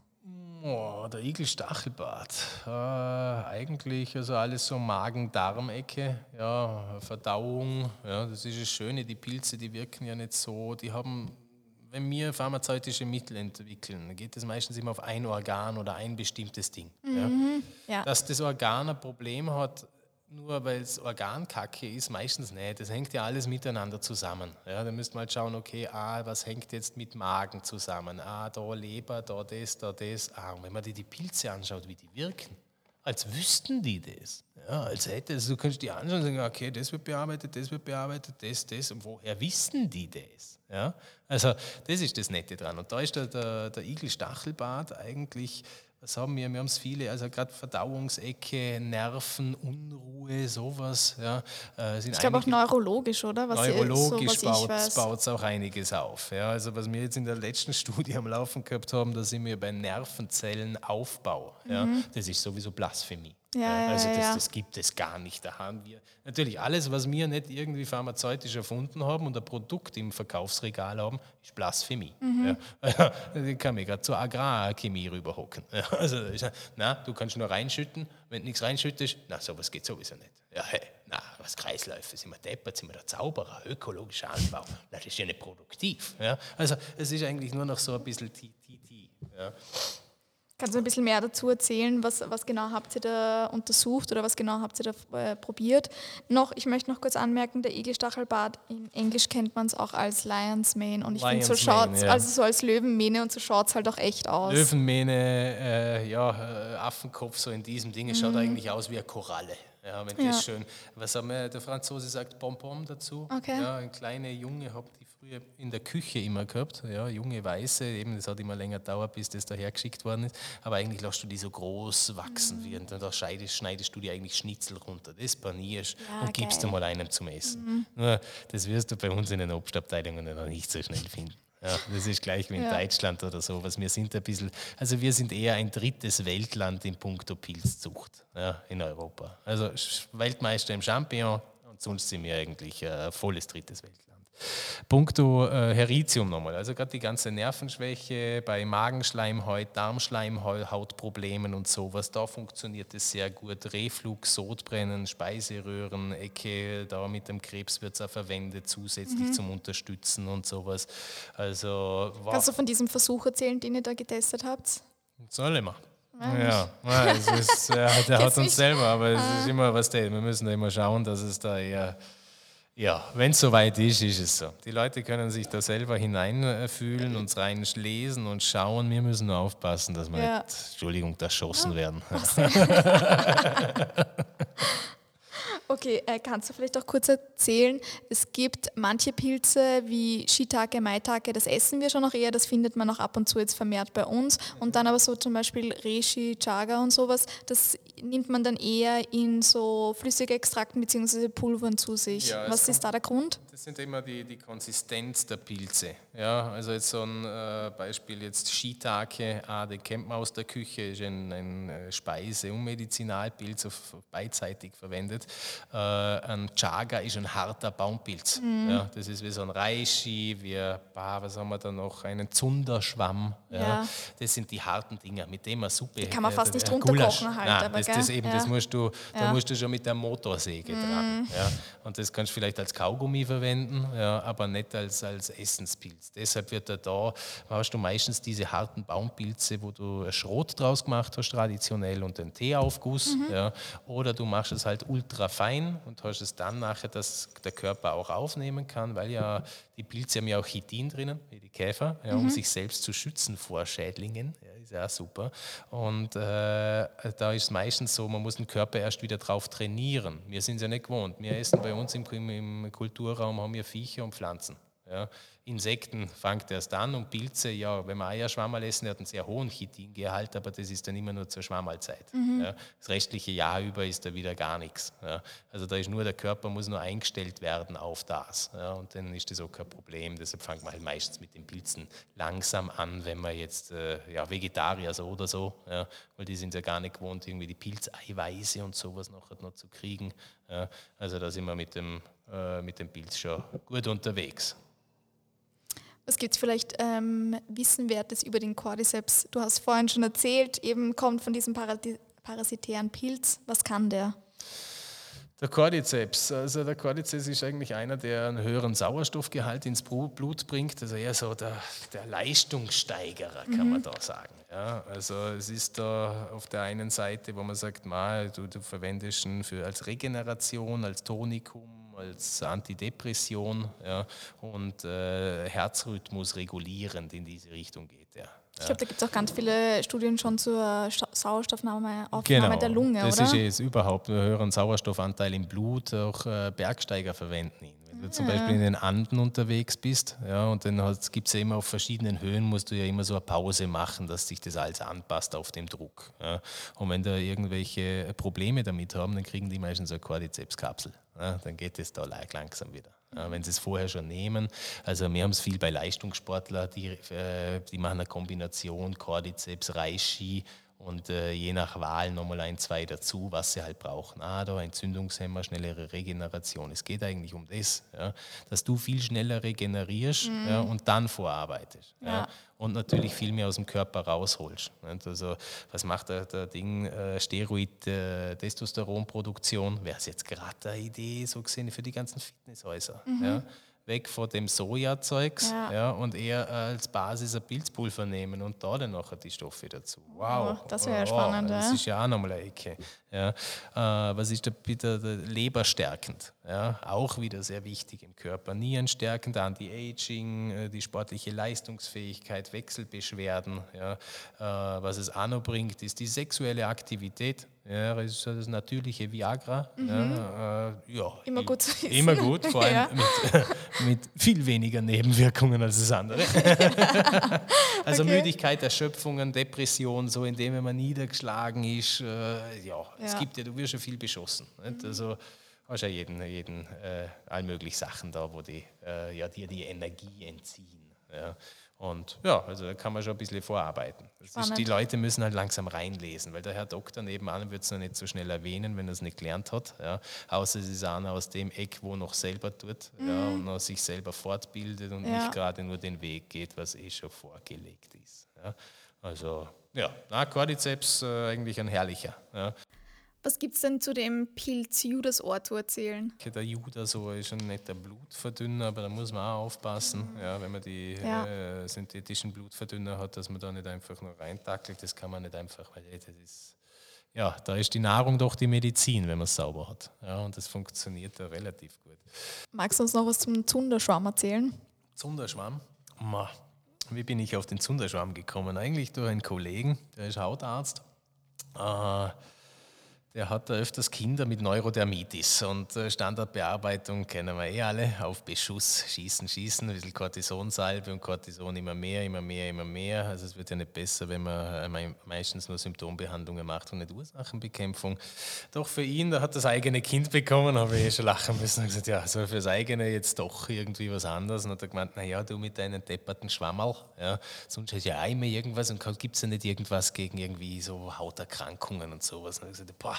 Oh, der Igelstachelbart. Äh, eigentlich also alles so Magen-Darm-Ecke, ja, Verdauung. Ja, das ist das Schöne. Die Pilze, die wirken ja nicht so. Die haben, wenn wir pharmazeutische Mittel entwickeln, geht es meistens immer auf ein Organ oder ein bestimmtes Ding. Mhm, ja. Ja. Dass das Organ ein Problem hat, nur weil es Organkacke ist, meistens nicht. Das hängt ja alles miteinander zusammen. Ja, da müsst man halt schauen, okay, ah, was hängt jetzt mit Magen zusammen? Ah, da Leber, da das, da das. Ah, und wenn man dir die Pilze anschaut, wie die wirken, als wüssten die das. Ja, als hätte also du kannst die anschauen und sagen, okay, das wird bearbeitet, das wird bearbeitet, das, das. Und woher wissen die das? Ja, also das ist das Nette dran. Und da ist der, der, der Igel-Stachelbart eigentlich was haben wir? Wir haben es viele, also gerade Verdauungsecke, Nerven, Unruhe, sowas. Ja, äh, sind ich glaube auch neurologisch, oder? Was neurologisch so, baut es auch einiges auf. Ja, also was wir jetzt in der letzten Studie am Laufen gehabt haben, da sind wir bei Nervenzellenaufbau. Ja, mhm. Das ist sowieso Blasphemie. Ja, also das, das, gibt es gar nicht. Da haben wir natürlich alles, was wir nicht irgendwie pharmazeutisch erfunden haben und ein Produkt im Verkaufsregal haben, ist Blasphemie. Mhm. Ja. Ich kann mich gerade zur Agrarchemie rüberhocken. Also, na, du kannst nur reinschütten, wenn du nichts reinschüttest, na, sowas geht sowieso nicht. Ja, hey, na, was Kreisläufe, sind wir deppert, sind wir der Zauberer, ökologischer Anbau, na, das ist ja nicht produktiv. Ja. Also es ist eigentlich nur noch so ein bisschen TTT. Ja. Kannst du ein bisschen mehr dazu erzählen, was, was genau habt ihr da untersucht oder was genau habt ihr da äh, probiert? Noch, ich möchte noch kurz anmerken, der Igelstachelbart, in Englisch kennt man es auch als Lion's Mane und ich finde, so schaut ja. also so als Löwenmähne und so schaut es halt auch echt aus. Löwenmähne, äh, ja, äh, Affenkopf so in diesem Ding, es mhm. schaut eigentlich aus wie eine Koralle. Ja, wenn ja. das schön. Was haben wir, der Franzose sagt Bonbon dazu. Okay. Ja, ein kleiner Junge hat die früher in der Küche immer gehabt. Ja, junge Weiße, eben, das hat immer länger gedauert, bis das daher geschickt worden ist. Aber eigentlich lässt du die so groß wachsen. Mhm. Und da schneidest, schneidest, du dir eigentlich Schnitzel runter. Das panierst ja, und gibst du mal einem zum Essen. Mhm. Nur, das wirst du bei uns in den Obstabteilungen noch nicht so schnell finden. Ja, das ist gleich wie in ja. Deutschland oder sowas. Wir sind ein bisschen, also wir sind eher ein drittes Weltland in puncto Pilzzucht ja, in Europa. Also Weltmeister im Champignon und sonst sind wir eigentlich ein volles drittes Weltland. Punkto äh, Heritium nochmal, also gerade die ganze Nervenschwäche bei Magenschleimhaut, Darmschleimhautproblemen und sowas, da funktioniert es sehr gut. Reflux, Sodbrennen, Speiseröhren, Ecke, da mit dem Krebs wird es auch verwendet, zusätzlich mhm. zum Unterstützen und sowas. Also, Kannst du von diesem Versuch erzählen, den ihr da getestet habt? Soll immer. Ja, ja es ist, ja, der hat uns selber, aber es ist ah. immer was, wir müssen da immer schauen, dass es da eher ja, wenn es soweit ist, ist es so. Die Leute können sich da selber hineinfühlen, uns reinlesen und schauen. Wir müssen nur aufpassen, dass wir ja. nicht, Entschuldigung, erschossen werden. Okay, äh, kannst du vielleicht auch kurz erzählen, es gibt manche Pilze wie Shiitake, Maitake, das essen wir schon noch eher, das findet man auch ab und zu jetzt vermehrt bei uns. Und dann aber so zum Beispiel Reishi, Chaga und sowas, das nimmt man dann eher in so flüssige Extrakten bzw. Pulvern zu sich. Ja, Was ist da der Grund? Das sind immer die, die Konsistenz der Pilze. Ja, also jetzt so ein äh, Beispiel jetzt Shiitake, ah, den kennt man aus der Küche, ist ein, ein äh, Speise- und Medizinalpilz, auf, beidseitig verwendet. Äh, ein Chaga ist ein harter Baumpilz. Mhm. Ja, das ist wie so ein Reishi, wie, bah, was haben wir da noch, einen Zunderschwamm. Ja. ja. Das sind die harten Dinger, mit denen man Suppe... Die kann man fast nicht runterkochen halt. Nein, aber, das, das, eben, das musst du, da musst du schon mit der Motorsäge mhm. dran. Ja. Und das kannst du vielleicht als Kaugummi verwenden, ja, aber nicht als, als Essenspilz. Deshalb wird er da, hast du meistens diese harten Baumpilze, wo du Schrot draus gemacht hast, traditionell, und den Teeaufguss. Mhm. Ja. Oder du machst es halt ultra fein rein und hast es dann nachher, dass der Körper auch aufnehmen kann, weil ja die Pilze haben ja auch Chitin drinnen, wie die Käfer, ja, um mhm. sich selbst zu schützen vor Schädlingen. Ja, ist ja auch super. Und äh, da ist es meistens so, man muss den Körper erst wieder drauf trainieren. Wir sind es ja nicht gewohnt. Wir essen bei uns im, im Kulturraum, haben wir Viecher und Pflanzen. Ja. Insekten fängt erst an und Pilze, ja, wenn man Eierschwammerl essen, der hat einen sehr hohen Chitingehalt, aber das ist dann immer nur zur Schwammerlzeit. Mhm. Ja. Das restliche Jahr über ist da wieder gar nichts. Ja. Also da ist nur, der Körper muss nur eingestellt werden auf das. Ja. Und dann ist das auch kein Problem. Deshalb fängt man halt meistens mit den Pilzen langsam an, wenn man jetzt äh, ja, Vegetarier so oder so, weil die sind ja gar nicht gewohnt, irgendwie die Pilzeiweiße und sowas noch, noch zu kriegen. Also da sind wir mit dem, äh, mit dem Pilz schon gut unterwegs. Was gibt es vielleicht ähm, Wissenwertes über den Cordyceps? Du hast vorhin schon erzählt, eben kommt von diesem parasitären Pilz. Was kann der? Der Cordyceps, also der Cordyceps ist eigentlich einer, der einen höheren Sauerstoffgehalt ins Blut bringt, also eher so der, der Leistungssteigerer, kann mhm. man da sagen. Ja, also es ist da auf der einen Seite, wo man sagt, mal, du, du verwendest ihn für, als Regeneration, als Tonikum, als Antidepression ja, und äh, Herzrhythmus regulierend in diese Richtung geht er. Ich glaube, da gibt es auch ganz viele Studien schon zur Sauerstoffnahme genau, der Lunge, das oder? Das ist es überhaupt. Wir hören Sauerstoffanteil im Blut, auch äh, Bergsteiger verwenden ihn. Wenn du zum Beispiel in den Anden unterwegs bist, ja, und dann gibt es ja immer auf verschiedenen Höhen, musst du ja immer so eine Pause machen, dass sich das alles anpasst auf den Druck. Ja. Und wenn da irgendwelche Probleme damit haben, dann kriegen die meistens so eine Cordyceps-Kapsel. Ja, dann geht es da langsam wieder wenn sie es vorher schon nehmen. Also wir haben es viel bei Leistungssportlern, die, äh, die machen eine Kombination Cordyceps, Reishi und äh, je nach Wahl nochmal ein, zwei dazu, was sie halt brauchen. Ah, da Entzündungshemmer, schnellere Regeneration. Es geht eigentlich um das, ja, dass du viel schneller regenerierst mhm. ja, und dann vorarbeitest. Ja. und natürlich viel mehr aus dem Körper rausholst. Nicht? Also, was macht der, der Ding? Äh, Steroid, äh, Testosteronproduktion, wäre es jetzt gerade eine Idee so gesehen für die ganzen Fitnesshäuser. Mhm. Ja? weg von dem Sojazeugs ja. ja, und eher als Basis ein Pilzpulver nehmen und da dann nachher die Stoffe dazu. Wow. Oh, das wäre ja spannend. Das ist ja auch nochmal eine Ecke. Ja. Äh, was ist da bitte leberstärkend? Ja, auch wieder sehr wichtig im Körper. Nierenstärkend, Anti-Aging, äh, die sportliche Leistungsfähigkeit, Wechselbeschwerden. Ja. Äh, was es auch noch bringt, ist die sexuelle Aktivität. Ja, das ist das natürliche Viagra. Mhm. Ja, äh, ja, immer gut zu wissen. Immer gut, vor allem ja. mit, mit, viel weniger Nebenwirkungen als das andere. also okay. Müdigkeit, Erschöpfungen, Depression, so indem man niedergeschlagen ist. Äh, ja, es gibt ja, du wirst ja viel beschossen. Mhm. Also hast ja jeden, jeden äh, allmöglich Sachen da, wo die äh, ja, dir die Energie entziehen. Ja. Und ja, also da kann man schon ein bisschen vorarbeiten. Ist, die Leute müssen halt langsam reinlesen, weil der Herr Doktor nebenan wird es noch nicht so schnell erwähnen, wenn er es nicht gelernt hat. Ja. Außer es ist einer aus dem Eck, wo noch selber tut mhm. ja, und noch sich selber fortbildet und ja. nicht gerade nur den Weg geht, was eh schon vorgelegt ist. Ja. Also ja, na, Cordyceps äh, eigentlich ein herrlicher. Ja. Was gibt es denn zu dem Pilz Judasohr zu erzählen? Der Judasohr ist ein netter Blutverdünner, aber da muss man auch aufpassen, mhm. ja, wenn man die ja. äh, synthetischen Blutverdünner hat, dass man da nicht einfach nur reintackelt. Das kann man nicht einfach, weil das ist, ja, da ist die Nahrung doch die Medizin, wenn man es sauber hat. Ja, und das funktioniert da relativ gut. Magst du uns noch was zum Zunderschwamm erzählen? Zunderschwamm? Ma. Wie bin ich auf den Zunderschwamm gekommen? Eigentlich durch einen Kollegen, der ist Hautarzt. Äh, der hat öfters Kinder mit Neurodermitis und äh, Standardbearbeitung kennen wir eh alle, auf Beschuss, schießen, schießen, ein bisschen Cortisonsalbe und Cortison immer mehr, immer mehr, immer mehr. Also es wird ja nicht besser, wenn man äh, meistens nur Symptombehandlungen macht und nicht Ursachenbekämpfung. Doch für ihn, der hat das eigene Kind bekommen, habe ich eh schon lachen müssen und gesagt, ja, so fürs eigene jetzt doch irgendwie was anderes. Und hat er gemeint, naja, du mit deinen depperten Schwammerl, ja, sonst hast du ja immer irgendwas und gibt es ja nicht irgendwas gegen irgendwie so Hauterkrankungen und sowas. Und ich gesagt, boah,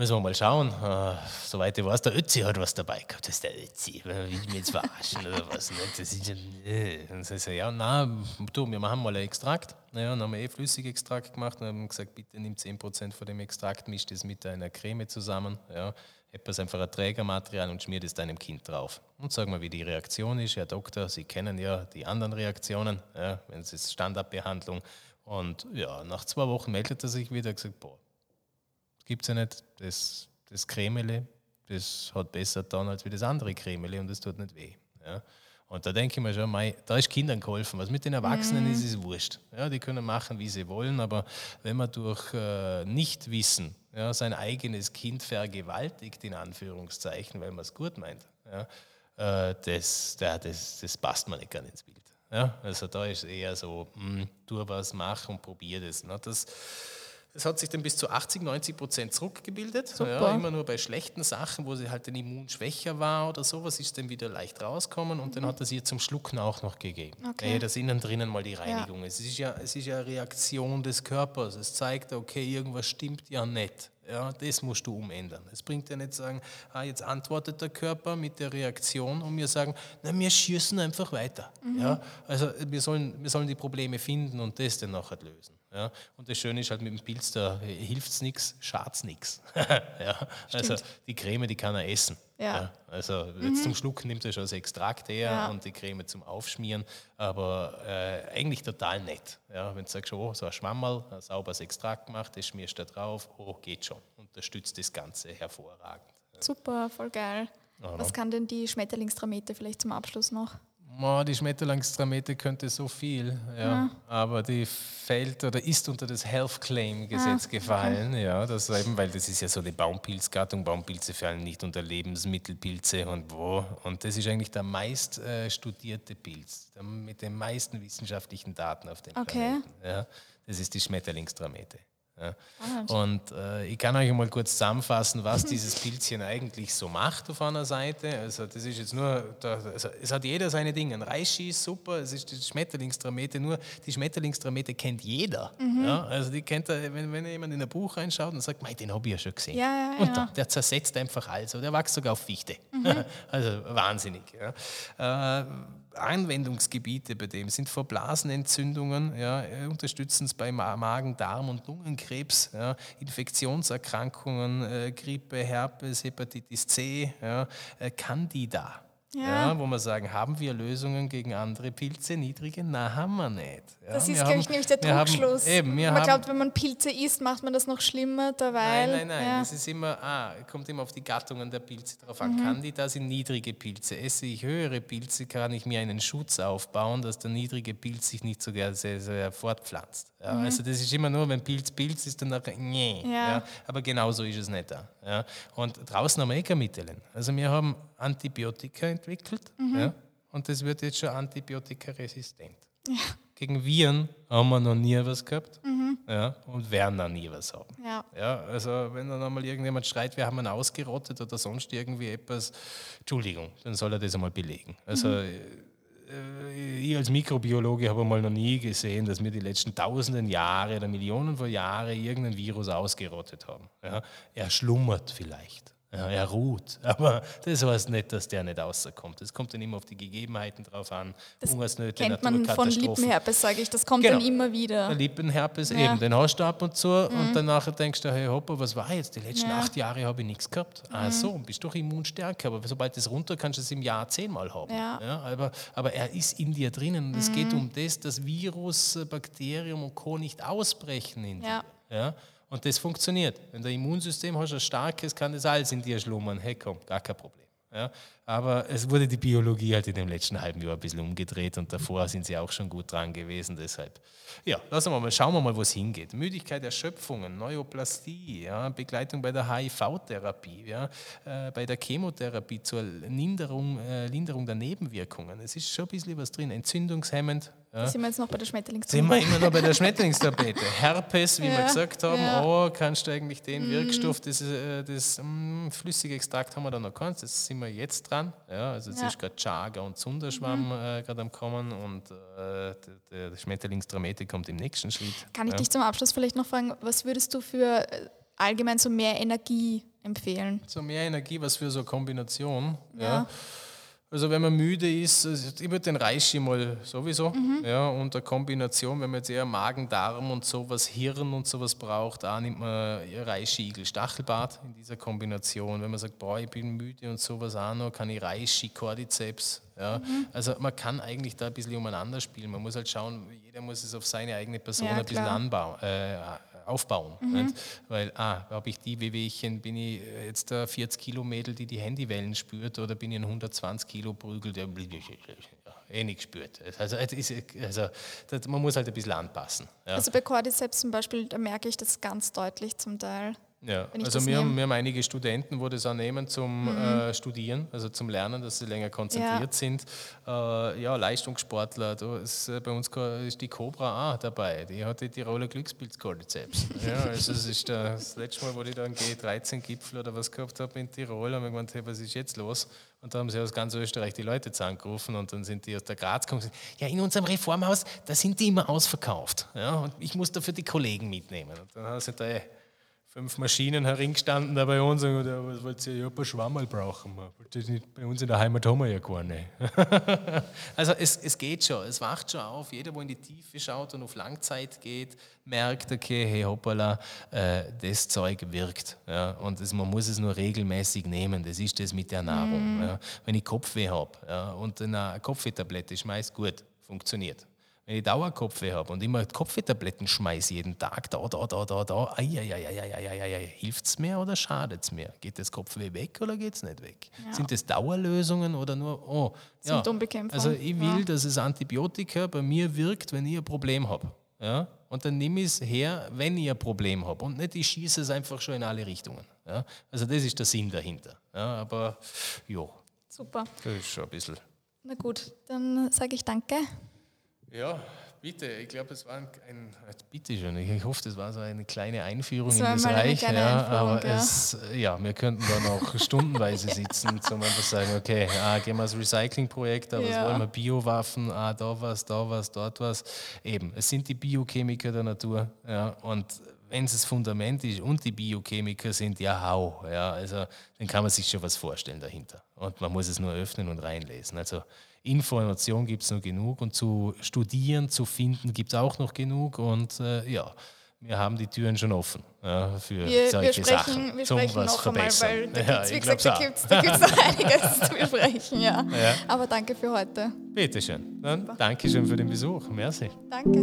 Müssen wir mal schauen. Uh, soweit ich weiß, der Ötzi hat was dabei gehabt. Das ist der Ötzi. Will ich mich jetzt verarschen oder was? Nicht? Das ist ja, nee. Und so, so, ja, nein, du, wir machen mal einen Extrakt. Ja, dann haben wir eh Flüssigextrakt gemacht und haben gesagt, bitte nimm 10% von dem Extrakt, misch das mit einer Creme zusammen. Ja, etwas einfach ein Trägermaterial und schmier das deinem Kind drauf. Und sag mal, wie die Reaktion ist. Herr Doktor, Sie kennen ja die anderen Reaktionen, ja, wenn es ist Standardbehandlung. Und ja, nach zwei Wochen meldet er sich wieder und gesagt, boah, gibt es ja nicht. Das, das Cremele, das hat besser getan als wie das andere Cremele und das tut nicht weh. Ja. Und da denke ich mir schon, mei, da ist Kindern geholfen. Was mit den Erwachsenen mhm. ist, ist wurscht. Ja, die können machen, wie sie wollen, aber wenn man durch äh, Nichtwissen ja, sein eigenes Kind vergewaltigt, in Anführungszeichen, weil man es gut meint, ja, äh, das, ja, das, das passt mir nicht gerne ins Bild. Ja, also da ist eher so, mh, hm, tu was, mach und probier das. Ne? das es hat sich dann bis zu 80, 90 Prozent zurückgebildet. Ja, immer nur bei schlechten Sachen, wo sie halt den Immun schwächer war oder sowas, ist dann wieder leicht rauskommen und mhm. dann hat es ihr zum Schlucken auch noch gegeben. Okay. das innen drinnen mal die Reinigung. Ja. Es, ist ja, es ist ja eine Reaktion des Körpers. Es zeigt, okay, irgendwas stimmt ja nicht. Ja, das musst du umändern. Es bringt ja nicht sagen, ah, jetzt antwortet der Körper mit der Reaktion und wir sagen, na, wir schießen einfach weiter. Mhm. Ja, also wir sollen, wir sollen die Probleme finden und das dann nachher lösen. Ja, und das Schöne ist halt mit dem Pilz, da hilft es nichts, schadet es nichts. ja, also die Creme, die kann er essen. Ja. also jetzt mhm. zum Schlucken nimmt er schon das Extrakt her und die Creme zum Aufschmieren, aber äh, eigentlich total nett. Ja, wenn du sagst, oh, so ein Schwammerl, ein sauberes Extrakt gemacht, das schmierst du da drauf, oh, geht schon. Unterstützt das Ganze hervorragend. Super, voll geil. Was kann denn die Schmetterlingstramete vielleicht zum Abschluss noch? Oh, die Schmetterlingstramete könnte so viel, ja. ja. aber die fällt oder ist unter das Health Claim Gesetz ah, gefallen, ja, das eben, weil das ist ja so eine Baumpilzgattung, Baumpilze fallen nicht unter Lebensmittelpilze und wo und das ist eigentlich der meist äh, studierte Pilz der, mit den meisten wissenschaftlichen Daten auf dem okay. Planeten. Ja. Das ist die Schmetterlingstramete. Ja. Und äh, ich kann euch mal kurz zusammenfassen, was dieses Pilzchen eigentlich so macht auf einer Seite. Also das ist jetzt nur, da, also es hat jeder seine Dinge. Ein Reishi ist super, es ist die Schmetterlingstramete, nur die Schmetterlingstramete kennt jeder. Mhm. Ja, also die kennt er, wenn, wenn jemand in ein Buch reinschaut und sagt, den habe ich ja schon gesehen. Ja, und da, der zersetzt einfach alles, der wächst sogar auf Fichte. Mhm. also wahnsinnig. Äh, Anwendungsgebiete bei dem sind vor Blasenentzündungen, ja, unterstützen es bei Magen-, Darm- und Lungenkrebs, ja, Infektionserkrankungen, äh, Grippe, Herpes, Hepatitis C, ja, äh, Candida. Ja. ja. wo wir sagen, haben wir Lösungen gegen andere Pilze, niedrige? Na, haben wir nicht. Ja, das ist, glaube ich, nämlich der Trugschluss. Eben, man glaubt, wenn man Pilze isst, macht man das noch schlimmer, derweil. Nein, nein, nein, ja. das ist immer, ah, kommt immer auf die Gattungen der Pilze drauf an. Mhm. Candida sind niedrige Pilze. Esse ich höhere Pilze, kann ich mir einen Schutz aufbauen, dass der niedrige Pilz sich nicht so sehr, sehr, fortpflanzt. Ja, mhm. Also das ist immer nur, wenn Pilz Pilz ist, dann nachher, nee. Ja. Aber genauso ist es nicht da. Ja. Und draußen haben wir eh keine Mittel. Also wir haben Antibiotika entwickelt mhm. ja, und das wird jetzt schon antibiotikaresistent. Ja. Gegen Viren haben wir noch nie was gehabt mhm. ja, und werden noch nie was haben. Ja. Ja, also wenn dann einmal irgendjemand schreit, wir haben ihn ausgerottet oder sonst irgendwie etwas, Entschuldigung, dann soll er das einmal belegen. Also mhm. Äh, ich als Mikrobiologe habe mal noch nie gesehen, dass wir die letzten tausenden Jahre oder Millionen von Jahren irgendein Virus ausgerottet haben. Ja, er schlummert vielleicht. Ja, er ruht, aber das heißt nicht, dass der nicht rauskommt. Es kommt dann immer auf die Gegebenheiten drauf an. Das Hungersnöte, kennt man von Lippenherpes, sage ich. Das kommt genau. dann immer wieder. Der Lippenherpes ja. eben, den hast du ab und zu mhm. und danach denkst du, hey hoppa, was war jetzt? Die letzten ja. acht Jahre habe ich nichts gehabt. Mhm. Ach so, bist doch immunstärker, aber sobald das runter kannst du es im Jahr zehnmal haben. Ja. ja aber, aber er ist in dir drinnen und mhm. es geht um das, dass Virus, Bakterium und Co. nicht ausbrechen in dir. Ja? Und das funktioniert. Wenn du ein Immunsystem hast, ein starkes, kann das alles in dir schlummern. Hey, komm, gar kein Problem. Ja? Aber es wurde die Biologie halt in dem letzten halben Jahr ein bisschen umgedreht und davor sind sie auch schon gut dran gewesen. Deshalb, ja, lassen wir mal, schauen wir mal, wo es hingeht. Müdigkeit, Erschöpfungen, Neoplastie, ja, Begleitung bei der HIV-Therapie, ja, äh, bei der Chemotherapie zur Linderung, äh, Linderung der Nebenwirkungen. Es ist schon ein bisschen was drin. Entzündungshemmend, ja. Sind wir jetzt noch bei der Schmetterlingstapete? Sind wir immer noch bei der Schmetterlingstapete. Herpes, wie ja. wir gesagt haben, ja. oh, kannst du eigentlich den mm. Wirkstoff, das, äh, das mm, flüssige Extrakt haben wir da noch keins, das sind wir jetzt dran. Ja, also jetzt ja. ist gerade Chaga und Zunderschwamm mhm. äh, gerade am Kommen und äh, der, der Schmetterlingstramete kommt im nächsten Schritt. Kann ich dich zum Abschluss vielleicht noch fragen, was würdest du für äh, allgemein so mehr Energie empfehlen? So mehr Energie, was für so eine Kombination? ja. Also wenn man müde ist, also ich würde den Reishi mal sowieso, mhm. ja, und der Kombination, wenn man jetzt eher Magen, Darm und sowas, Hirn und sowas braucht, da nimmt man Reishi, Igel, Stachelbart in dieser Kombination. Wenn man sagt, boah, ich bin müde und sowas auch noch, kann ich Reishi, Cordyceps. Ja. Mhm. Also man kann eigentlich da ein bisschen umeinander spielen. Man muss halt schauen, jeder muss es auf seine eigene Person ja, ein bisschen anbauen, äh, aufbauen. Mhm. Weil, ah, habe ich die Wehwehchen, bin ich jetzt der 40 Kilo Mädel, die die Handywellen spürt, oder bin ich ein 120 Kilo Prügel, der eh nicht spürt. Also, also das, man muss halt ein bisschen anpassen. Ja. Also bei Cordyceps zum Beispiel, da merke ich das ganz deutlich zum Teil. Ja, also wir haben, wir haben, einige Studenten, wo das auch nehmen zum mhm. äh, Studieren, also zum Lernen, dass sie länger konzentriert ja. sind. Äh, ja, Leistungssportler, da ist, äh, bei uns ist die Cobra auch dabei, die hat die Tiroler Glückspilz-Cordyceps. ja, also das ist das letzte Mal, wo ich dann G13-Gipfel oder was gehabt habe in Tirol, haben wir gemeint, hey, was ist jetzt los? Und da haben sie aus ganz Österreich die Leute zusammengerufen und dann sind die aus der Graz gekommen und gesagt, ja, in unserem Reformhaus, da sind die immer ausverkauft. Ja, und ich muss dafür die Kollegen mitnehmen. Und dann sind da fünf Maschinen heringestanden da bei uns und gesagt, was wollt ihr, ja, ein paar Schwammerl brauchen wir. Bei uns in der Heimat haben wir ja gar nicht. also es, es geht schon, es wacht schon auf. Jeder, der in die Tiefe schaut und auf Langzeit geht, merkt, okay, hey hoppala, äh, das Zeug wirkt. Ja, und es, man muss es nur regelmäßig nehmen, das ist das mit der Nahrung. Mm. Ja. Wenn ich Kopfweh habe ja, und eine Kopfwehtablette schmeißt, gut, funktioniert. Wenn ich Dauerkopfweh habe und immer Kopfwehtabletten schmeiße jeden Tag, da, da, da, da, da, hilft es mir oder schadet es mir? Geht das Kopfweh weg oder geht es nicht weg? Ja. Sind das Dauerlösungen oder nur, oh, ja. Symptombekämpfung. Also ich will, ja. dass das Antibiotika bei mir wirkt, wenn ich ein Problem habe. Ja? Und dann nehme ich es her, wenn ich ein Problem habe. Und nicht, ich schieße es einfach schon in alle Richtungen. Ja? Also das ist der Sinn dahinter. Ja? Aber ja. Super. Das ist schon ein bisschen. Na gut, dann sage ich danke. Ja, bitte. Ich glaube, es war ein, ein, bitte schon. Ich hoffe, das war so eine kleine Einführung das in das Reich. Ja, aber ja. Es, ja, wir könnten da noch stundenweise sitzen, zum einfach sagen, okay, ah, gehen wir das Recyclingprojekt, aber ja. was wollen wir Biowaffen, ah, da was, da was, dort was. Eben, es sind die Biochemiker der Natur. Ja, und wenn es das Fundament ist und die Biochemiker sind, ja, hau. Ja, also dann kann man sich schon was vorstellen dahinter. Und man muss es nur öffnen und reinlesen. Also Information gibt es noch genug und zu studieren, zu finden gibt es auch noch genug und äh, ja, wir haben die Türen schon offen ja, für wir, solche wir sprechen, Sachen. Wir sprechen zum was noch verbessern. einmal, weil da ja, wie gesagt, da gibt es noch einiges zu besprechen. Ja. ja. Aber danke für heute. Bitte schön. Dann danke schön für den Besuch. Merci. Danke.